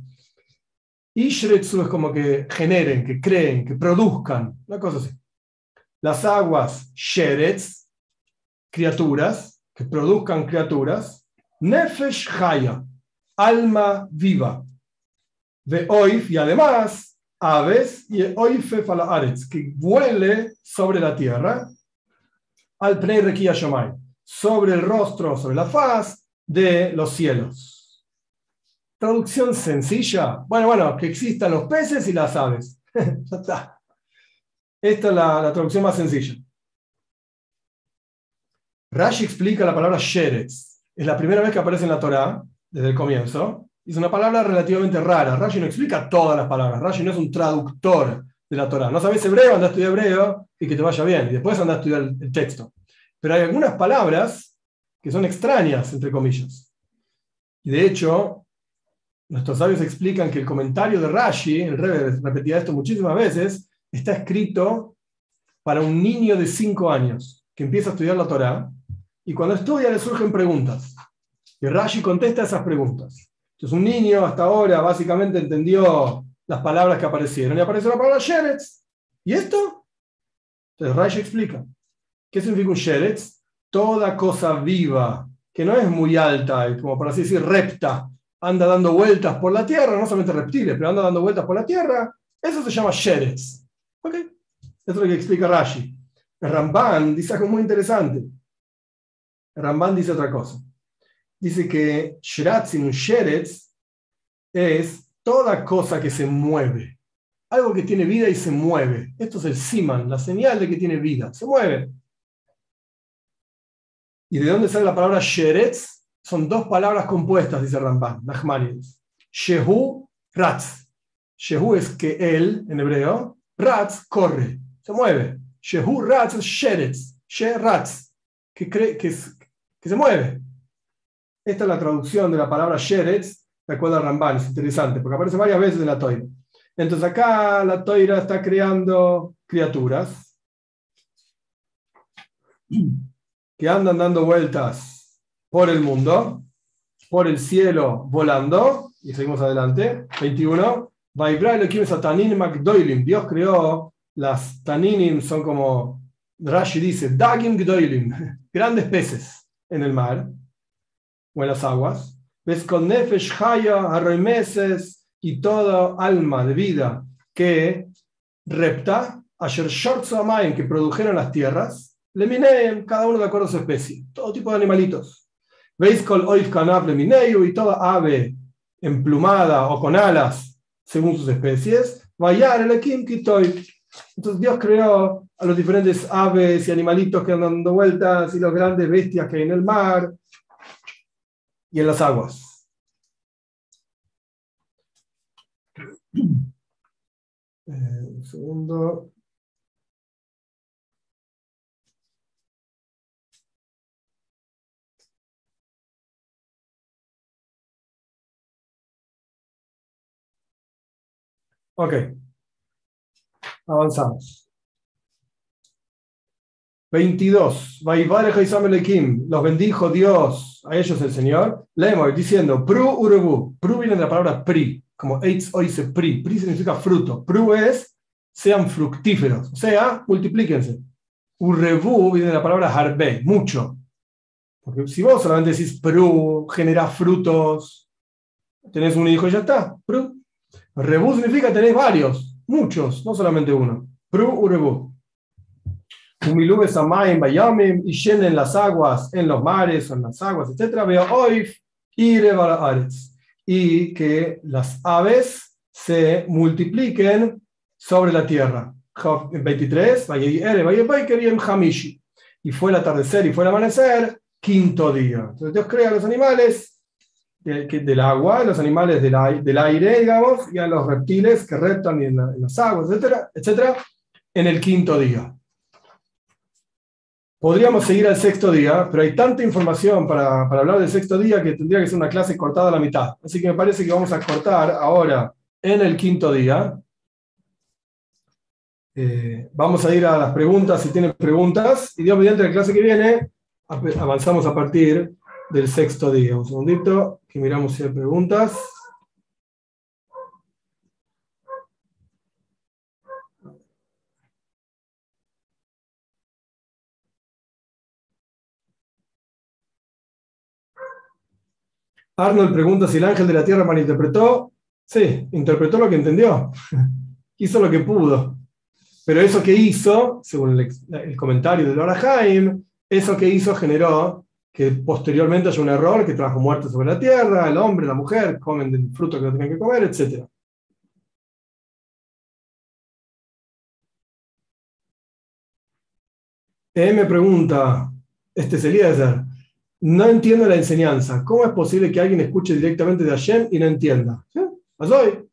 [SPEAKER 1] Ishretsu es como que generen, que creen, que produzcan, una cosa así. Las aguas, sheretz, criaturas, que produzcan criaturas. Nefesh Haya, alma viva. De oif y además aves y oife falaaretz, que vuele sobre la tierra, al pnei rekia sobre el rostro, sobre la faz de los cielos. Traducción sencilla. Bueno, bueno, que existan los peces y las aves. Esta es la, traducción más sencilla. Rashi explica la palabra sheretz. Es la primera vez que aparece en la Torah desde el comienzo. Es una palabra relativamente rara. Rashi no explica todas las palabras. Rashi no es un traductor de la Torah. No sabes hebreo, anda a estudiar hebreo y que te vaya bien. Y después anda a estudiar el texto. Pero hay algunas palabras que son extrañas, entre comillas. Y de hecho, nuestros sabios explican que el comentario de Rashi, el repetía esto muchísimas veces, está escrito para un niño de 5 años que empieza a estudiar la Torah y cuando estudia le surgen preguntas. Y Rashi contesta esas preguntas. Entonces, un niño hasta ahora básicamente entendió las palabras que aparecieron y apareció la palabra Sheretz. ¿Y esto? Entonces, Rashi explica. ¿Qué significa un Sheretz? Toda cosa viva, que no es muy alta, como por así decir, repta, anda dando vueltas por la tierra, no solamente reptiles, pero anda dando vueltas por la tierra, eso se llama Sheretz. ¿Ok? Eso es lo que explica Rashi. Ramban dice algo muy interesante. Ramban dice otra cosa dice que Shiratzin, Sheretz, es toda cosa que se mueve. Algo que tiene vida y se mueve. Esto es el Siman, la señal de que tiene vida. Se mueve. ¿Y de dónde sale la palabra Sheretz? Son dos palabras compuestas, dice Ramban, Nachmanides. Shehu, Ratz. Shehu es que él, en hebreo, Ratz corre, se mueve. Shehu Ratz Sheretz, She Ratz, que, cree, que se mueve. Esta es la traducción de la palabra Sheretz, de acuerdo a Ramban, es interesante, porque aparece varias veces en la toira. Entonces acá la toira está creando criaturas que andan dando vueltas por el mundo, por el cielo volando, y seguimos adelante, 21, Dios creó las taninim, son como Rashi dice, Dagim Gdoilim, grandes peces en el mar o en las aguas. Ves con Nefesh Haya, meses y toda alma de vida que repta, Asher Short que produjeron las tierras, le minen cada uno de acuerdo a su especie, todo tipo de animalitos. Veis con Oif le mineyu y toda ave emplumada o con alas según sus especies. Vayar el Kitoy. Entonces Dios creó a los diferentes aves y animalitos que andan dando vueltas y las grandes bestias que hay en el mar y en las aguas. Eh, un segundo. Ok. Avanzamos. 22. Los bendijo Dios a ellos el Señor. Leemos diciendo, Pru urebu. Pru viene de la palabra pri, como eitz oise pri. Pri significa fruto. Pru es sean fructíferos, o sea, multiplíquense. Urebu viene de la palabra harbe, mucho. Porque si vos solamente decís pru, genera frutos, tenés un hijo y ya está. Pru. Rebu significa tenéis varios, muchos, no solamente uno. Pru urebu. Humilube Samaim Bayamim y llenen las aguas en los mares, en las aguas, etc. Veo Oif y que las aves se multipliquen sobre la tierra. 23, y fue el atardecer y fue el amanecer, quinto día. Entonces Dios crea a los animales del agua, a los animales del aire, digamos, y a los reptiles que reptan en, las aguas, etcétera, etcétera, en el quinto día. Podríamos seguir al sexto día, pero hay tanta información para, hablar del sexto día que tendría que ser una clase cortada a la mitad. Así que me parece que vamos a cortar ahora en el quinto día. Eh, vamos a ir a las preguntas si tienen preguntas. Y Dios mediante la clase que viene, avanzamos a partir del sexto día. Un segundito, que miramos si hay preguntas. Arnold pregunta si el ángel de la tierra malinterpretó. Sí, interpretó lo que entendió. hizo lo que pudo. Pero eso que hizo, según el, comentario de Laura Jaime, eso que hizo generó que posteriormente haya un error que trajo muerte sobre la tierra, el hombre, la mujer, comen del fruto que no tienen que comer, etc. Me pregunta, este es Eliezer, no entiendo la enseñanza. ¿Cómo es posible que alguien escuche directamente de Hashem y no entienda? ¿Sí?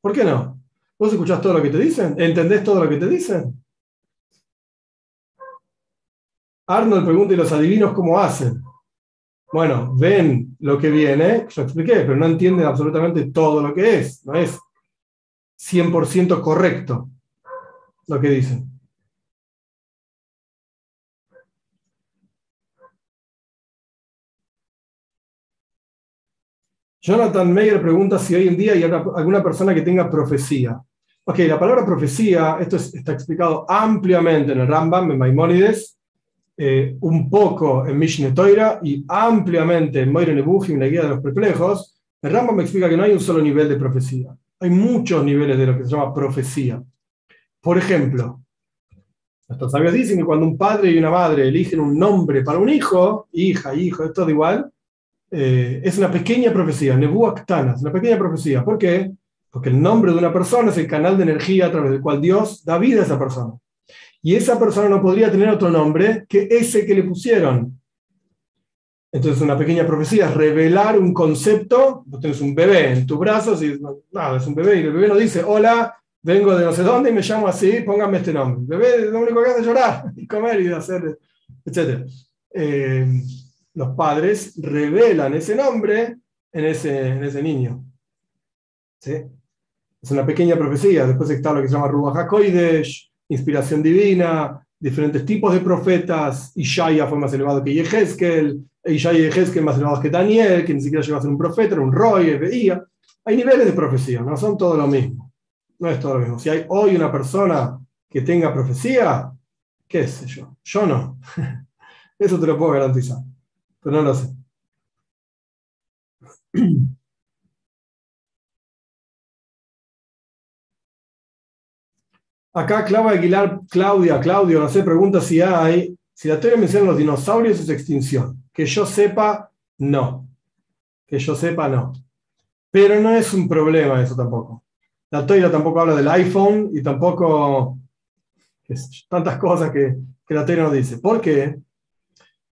[SPEAKER 1] ¿Por qué no? ¿Vos escuchás todo lo que te dicen? ¿Entendés todo lo que te dicen? Arnold pregunta, ¿y los adivinos cómo hacen? Bueno, ven lo que viene, yo expliqué, pero no entienden absolutamente todo lo que es. No es 100% correcto lo que dicen. Jonathan Meyer pregunta si hoy en día hay alguna persona que tenga profecía. Ok, la palabra profecía, esto está explicado ampliamente en el Rambam, en Maimónides, eh, un poco en Mishneh Toira y ampliamente en Moire Nebuchim, la guía de los perplejos. El Rambam me explica que no hay un solo nivel de profecía. Hay muchos niveles de lo que se llama profecía. Por ejemplo, nuestros sabios dicen que cuando un padre y una madre eligen un nombre para un hijo, hija, hijo, es todo igual, eh, es una pequeña profecía, Nebu Aktana, es una pequeña profecía. ¿Por qué? Porque el nombre de una persona es el canal de energía a través del cual Dios da vida a esa persona. Y esa persona no podría tener otro nombre que ese que le pusieron. Entonces, una pequeña profecía es revelar un concepto. Vos tenés un bebé en tus brazos y nada, es un bebé y el bebé no dice, hola, vengo de no sé dónde y me llamo así, póngame este nombre. El bebé lo único que hace llorar y comer y hacer, etc. Eh, los padres revelan ese nombre en ese, en ese niño. ¿Sí? Es una pequeña profecía. Después está lo que se llama Ruach HaKoidesh, inspiración divina, diferentes tipos de profetas. Ishaya fue más elevado que Yehezkel, Ishaya y Yehezkel más elevados que Daniel, que ni siquiera llegó a ser un profeta, era un Roy, veía. Hay niveles de profecía, no son todo lo mismo. No es todo lo mismo. Si hay hoy una persona que tenga profecía, qué sé yo, yo no. Eso te lo puedo garantizar, pero no lo sé. Acá Claudia Aguilar, Claudia, Claudio, sé, pregunta si hay, si la teoría menciona los dinosaurios es extinción. Que yo sepa, no. Que yo sepa, no. Pero no es un problema eso tampoco. La teoría tampoco habla del iPhone y tampoco tantas cosas que, que la teoría no dice. ¿Por qué?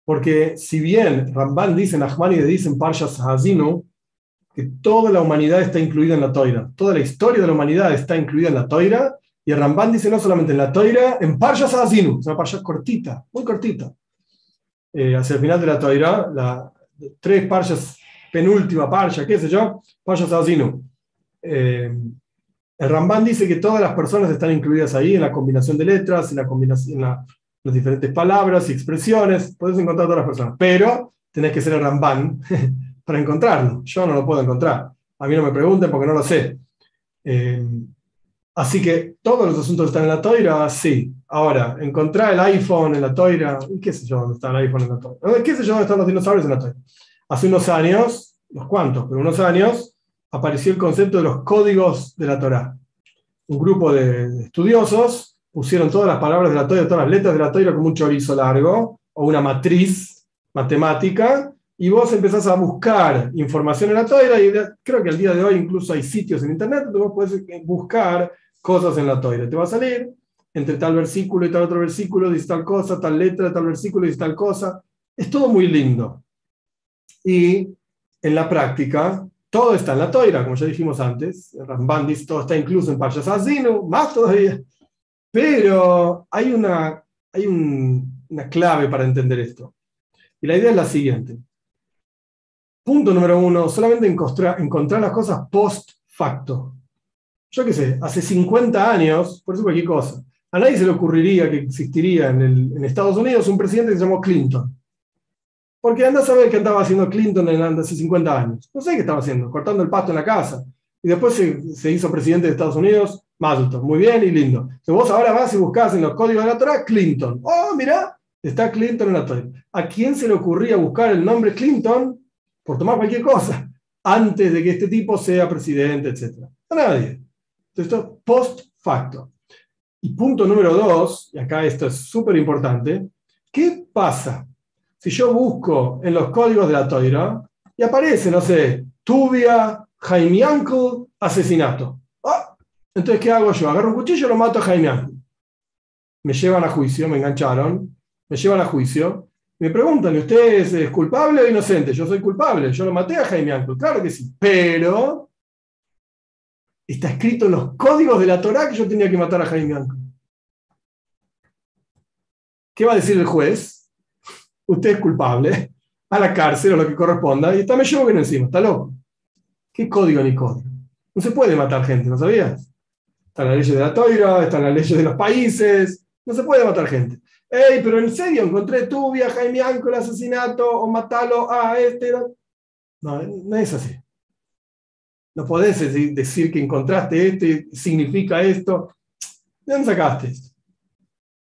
[SPEAKER 1] Porque si bien Ramban dice, Nachmani dice en Parshas Hazinu, que toda la humanidad está incluida en la toira, toda la historia de la humanidad está incluida en la toira, y Ramban dice no solamente en la Toira, en Parshas Azinu, es una parsha cortita, muy cortita. Eh, hacia el final de la Toira, la, tres parshas, penúltima parsha, qué sé yo, Parshas Azinu. Eh, el Ramban dice que todas las personas están incluidas ahí en la combinación de letras, en la combinación, las diferentes palabras y expresiones, puedes encontrar todas las personas, pero tenés que ser el Ramban para encontrarlo. Yo no lo puedo encontrar. A mí no me pregunten porque no lo sé. Eh, Así que todos los asuntos están en la toira, sí. Ahora, encontrar el iPhone en la toira, qué sé yo dónde está el iPhone en la toira, qué sé yo dónde están los dinosaurios en la toira. Hace unos años, unos cuantos, pero unos años, apareció el concepto de los códigos de la Torah. Un grupo de estudiosos pusieron todas las palabras de la toira, todas las letras de la toira como un chorizo largo o una matriz matemática y vos empezás a buscar información en la toira y creo que al día de hoy incluso hay sitios en internet donde vos podés buscar cosas en la toira. Te va a salir entre tal versículo y tal otro versículo, dice tal cosa, tal letra, tal versículo, dice tal cosa. Es todo muy lindo. Y en la práctica, todo está en la toira, como ya dijimos antes. Ramban dice, todo está incluso en Payas Asino, más todavía. Pero hay, una, hay una clave para entender esto. Y la idea es la siguiente. Punto número uno, solamente encontrar, encontrar las cosas post facto yo qué sé, hace 50 años, por eso cualquier cosa, a nadie se le ocurriría que existiría en, en Estados Unidos un presidente que se llamó Clinton. Porque anda a saber qué andaba haciendo Clinton en, hace 50 años. No sé qué estaba haciendo, cortando el pasto en la casa. Y después se, se hizo presidente de Estados Unidos, Madelton. Muy bien y lindo. Si vos ahora vas y buscas en los códigos de la Torah, Clinton. Oh, mira, está Clinton en la Torah. ¿A quién se le ocurría buscar el nombre Clinton por tomar cualquier cosa antes de que este tipo sea presidente, etcétera? A nadie. Esto post facto. Y punto número dos, y acá esto es súper importante, ¿qué pasa si yo busco en los códigos de la toira y aparece, no sé, Tubia, Jaime Uncle, asesinato? Entonces, ¿qué hago yo? Agarro un cuchillo y lo mato a Jaime. Me llevan a juicio, me engancharon, me llevan a juicio. Me preguntan, ¿usted es culpable o inocente? Yo soy culpable, yo lo maté a Jaime Uncle, claro que sí, pero está escrito en los códigos de la Torá que yo tenía que matar a Jaime Bianco. ¿Qué va a decir el juez? Usted es culpable, a la cárcel o lo que corresponda, y está me llevo bien encima, está loco. ¿Qué código ni código? No se puede matar gente, ¿no sabías? Está la ley de la toira, está la ley de los países, no se puede matar gente. Ey, pero en serio, encontré tu via Jaime Bianco, el asesinato, o matalo a este. No, no es así. No podés decir que encontraste esto y significa esto. ¿De dónde sacaste esto?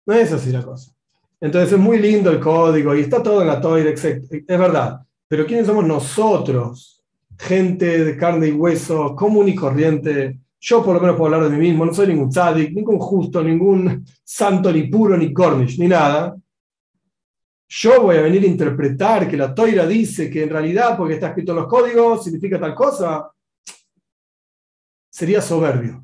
[SPEAKER 1] No es así la cosa. Entonces es muy lindo el código y está todo en la toira, es verdad. Pero ¿quiénes somos nosotros? Gente de carne y hueso, común y corriente. Yo por lo menos puedo hablar de mí mismo, no soy ningún tzadik, ningún justo, ningún santo, ni puro, ni cornish, ni nada. Yo voy a venir a interpretar que la toira dice que en realidad, porque está escrito en los códigos, significa tal cosa sería soberbio.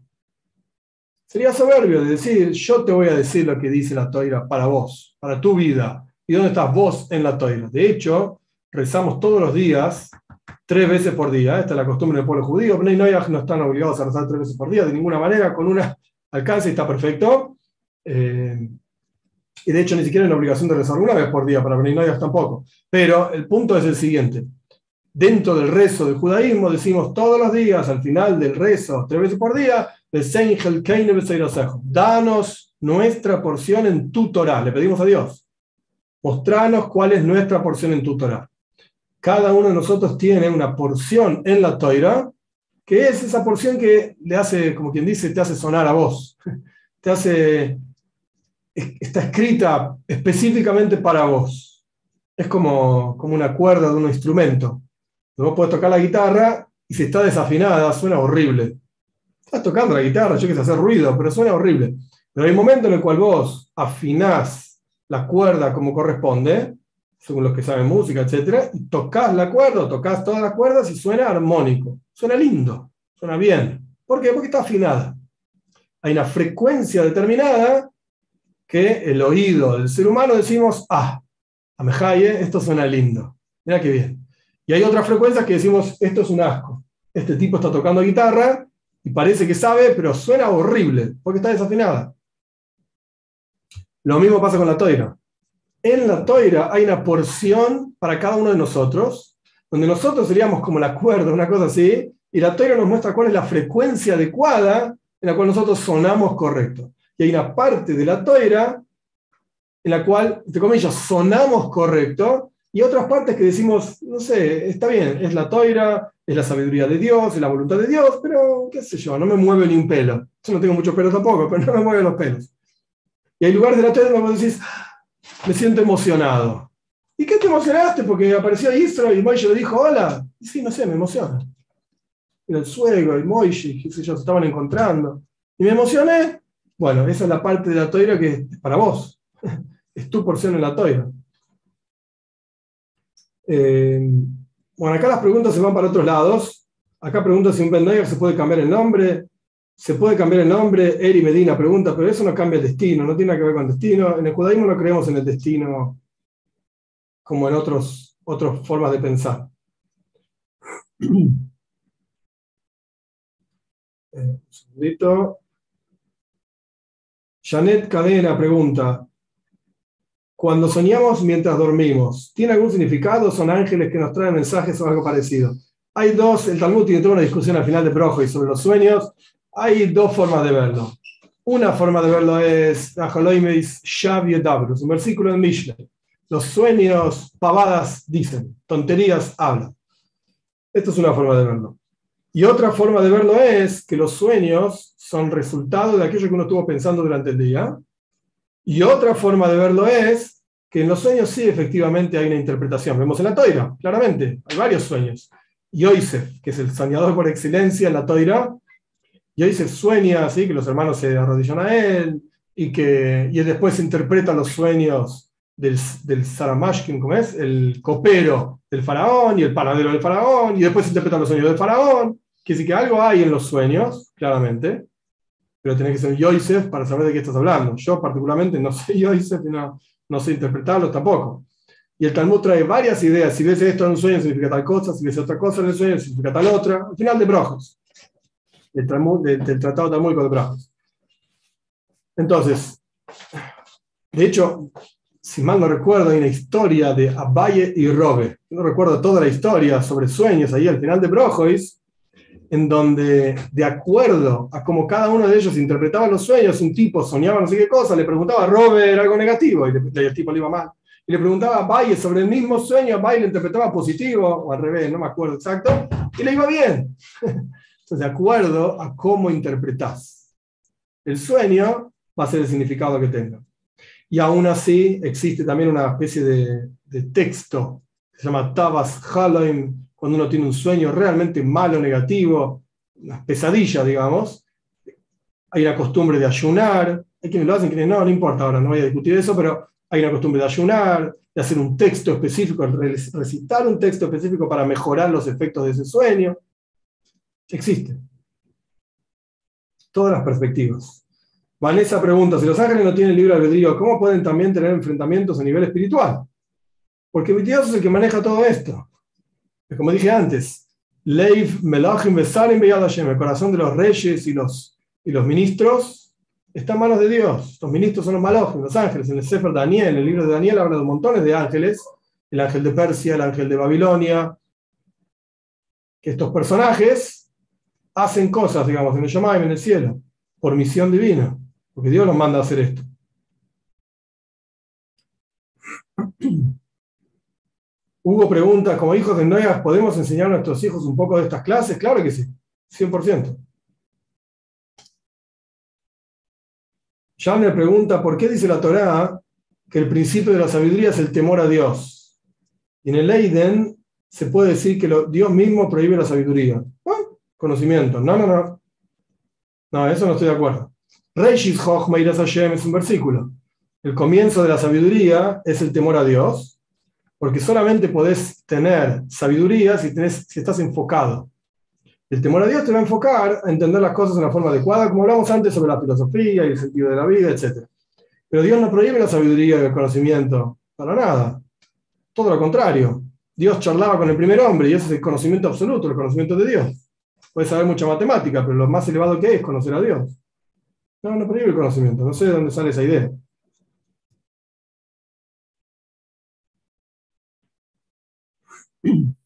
[SPEAKER 1] Sería soberbio de decir, yo te voy a decir lo que dice la toira para vos, para tu vida. ¿Y dónde estás vos en la toira? De hecho, rezamos todos los días, tres veces por día. Esta es la costumbre del pueblo judío. Bnei Noyaj no están obligados a rezar tres veces por día de ninguna manera, con una alcance y está perfecto. Eh, y de hecho ni siquiera hay la obligación de rezar una vez por día, para Bnei Noyaj tampoco. Pero el punto es el siguiente. Dentro del rezo del judaísmo decimos todos los días, al final del rezo, tres veces por día, danos nuestra porción en tu Torah. Le pedimos a Dios. Mostranos cuál es nuestra porción en tu Torah. Cada uno de nosotros tiene una porción en la Torah, que es esa porción que le hace, como quien dice, te hace sonar a vos. Te hace, está escrita específicamente para vos. Es como, como una cuerda de un instrumento. Vos podés tocar la guitarra y si está desafinada suena horrible. Estás tocando la guitarra, yo quise hacer ruido, pero suena horrible. Pero hay un momento en el cual vos afinás la cuerda como corresponde, según los que saben música, etc., y tocas la cuerda, tocas todas las cuerdas y suena armónico, suena lindo, suena bien. ¿Por qué? Porque está afinada. Hay una frecuencia determinada que el oído del ser humano decimos, ah, amejaye, esto suena lindo. Mira qué bien. Y hay otras frecuencias que decimos, esto es un asco. Este tipo está tocando guitarra y parece que sabe, pero suena horrible porque está desafinada. Lo mismo pasa con la toira. En la toira hay una porción para cada uno de nosotros, donde nosotros seríamos como la cuerda, una cosa así, y la toira nos muestra cuál es la frecuencia adecuada en la cual nosotros sonamos correcto. Y hay una parte de la toira en la cual, entre comillas, sonamos correcto, y otras partes que decimos, no sé, está bien, es la toira, es la sabiduría de Dios, es la voluntad de Dios, pero qué sé yo, no me mueve ni un pelo. Yo no tengo mucho pelo tampoco, pero no me mueven los pelos. Y hay lugares de la toira donde vos decís, me siento emocionado. ¿Y qué te emocionaste? Porque apareció Israel y Moishe le dijo, hola. Y sí, no sé, me emociona. Era el suegro, y Moishe, qué sé yo, se estaban encontrando. Y me emocioné. Bueno, esa es la parte de la toira que es para vos. Es tu porción en la toira. Eh, bueno, acá las preguntas se van para otros lados. Acá pregunta si un Ben se puede cambiar el nombre. Se puede cambiar el nombre. Eri Medina pregunta, pero eso no cambia el destino, no tiene que ver con el destino. En el judaísmo no creemos en el destino como en otros, otras formas de pensar. Eh, un segundito. Janet Cadena pregunta, cuando soñamos mientras dormimos, ¿tiene algún significado? ¿Son ángeles que nos traen mensajes o algo parecido? Hay dos, el Talmud tiene toda una discusión al final de Brojo y sobre los sueños. Hay dos formas de verlo. Una forma de verlo es un versículo de Mishnah. Los sueños pavadas dicen, tonterías hablan. Esto es una forma de verlo. Y otra forma de verlo es que los sueños son resultado de aquello que uno estuvo pensando durante el día y otra forma de verlo es que en los sueños sí efectivamente hay una interpretación. Vemos en la toira, claramente, hay varios sueños. Yosef, que es el soñador por excelencia en la toira, Yosef sueña así, que los hermanos se arrodillan a él y que y después interpreta los sueños del, del Saramashkin, ¿cómo es? El copero del faraón y el panadero del faraón, y después interpreta los sueños del faraón. Que sí que algo hay en los sueños, claramente, pero tenés que ser Yosef para saber de qué estás hablando. Yo particularmente no soy Yosef y no, no sé interpretarlo tampoco. Y el Talmud trae varias ideas. Si ves esto en un sueño significa tal cosa, si ves otra cosa en el sueño significa tal otra. Al final de Brojos. Del, del Tratado Talmúdico de Brojos. Entonces, de hecho, si mal no recuerdo, hay una historia de Abaye y Robe. No recuerdo toda la historia sobre sueños ahí al final de Brojos en donde, de acuerdo a cómo cada uno de ellos interpretaba los sueños, un tipo soñaba no sé qué cosa, le preguntaba a Robert algo negativo y, el tipo le iba mal. Y le preguntaba a Valle sobre el mismo sueño, Valle le interpretaba positivo, o al revés, no me acuerdo exacto, y le iba bien. Entonces, de acuerdo a cómo interpretas el sueño, va a ser el significado que tenga. Y aún así, existe también una especie de, texto que se llama Tabas Haloim, cuando uno tiene un sueño realmente malo, negativo, una pesadilla, digamos, hay una costumbre de ayunar, hay quienes lo hacen, quienes no, no importa ahora, no voy a discutir eso, pero hay una costumbre de ayunar, de hacer un texto específico, recitar un texto específico para mejorar los efectos de ese sueño. Existe. Todas las perspectivas. Vanessa pregunta, si los ángeles no tienen libre albedrío, ¿cómo pueden también tener enfrentamientos a nivel espiritual? Porque Dios es el que maneja todo esto. Como dije antes, Leiv Melachim Besalim el corazón de los reyes y los, y los ministros está en manos de Dios. Los ministros son los Malachim, los ángeles. En el Sefer Daniel, en el libro de Daniel, habla de montones de ángeles. El ángel de Persia, el ángel de Babilonia. Que estos personajes hacen cosas, digamos, en el Shemaim, en el cielo, por misión divina. Porque Dios los manda a hacer esto. Hugo pregunta, como hijos de Noé, ¿podemos enseñar a nuestros hijos un poco de estas clases? Claro que sí, 100%. me pregunta, ¿por qué dice la Torá que el principio de la sabiduría es el temor a Dios? Y en el Leiden se puede decir que Dios mismo prohíbe la sabiduría. Conocimiento. No, no, no. No, eso no estoy de acuerdo. Reishis Hochma Hashem es un versículo. El comienzo de la sabiduría es el temor a Dios porque solamente podés tener sabiduría si, tenés, si estás enfocado. El temor a Dios te va a enfocar a entender las cosas de una forma adecuada, como hablamos antes sobre la filosofía y el sentido de la vida, etc. Pero Dios no prohíbe la sabiduría y el conocimiento, para nada. Todo lo contrario. Dios charlaba con el primer hombre y ese es el conocimiento absoluto, el conocimiento de Dios. Puedes saber mucha matemática, pero lo más elevado que hay es conocer a Dios. No, no prohíbe el conocimiento, no sé de dónde sale esa idea.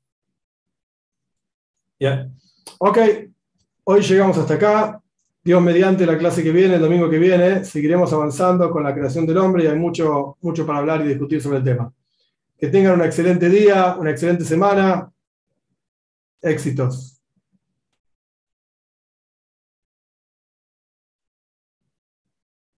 [SPEAKER 1] Ya. Ok, hoy llegamos hasta acá. Dios mediante la clase que viene, el domingo que viene, seguiremos avanzando con la creación del hombre y hay mucho, mucho para hablar y discutir sobre el tema. Que tengan un excelente día, una excelente semana. Éxitos.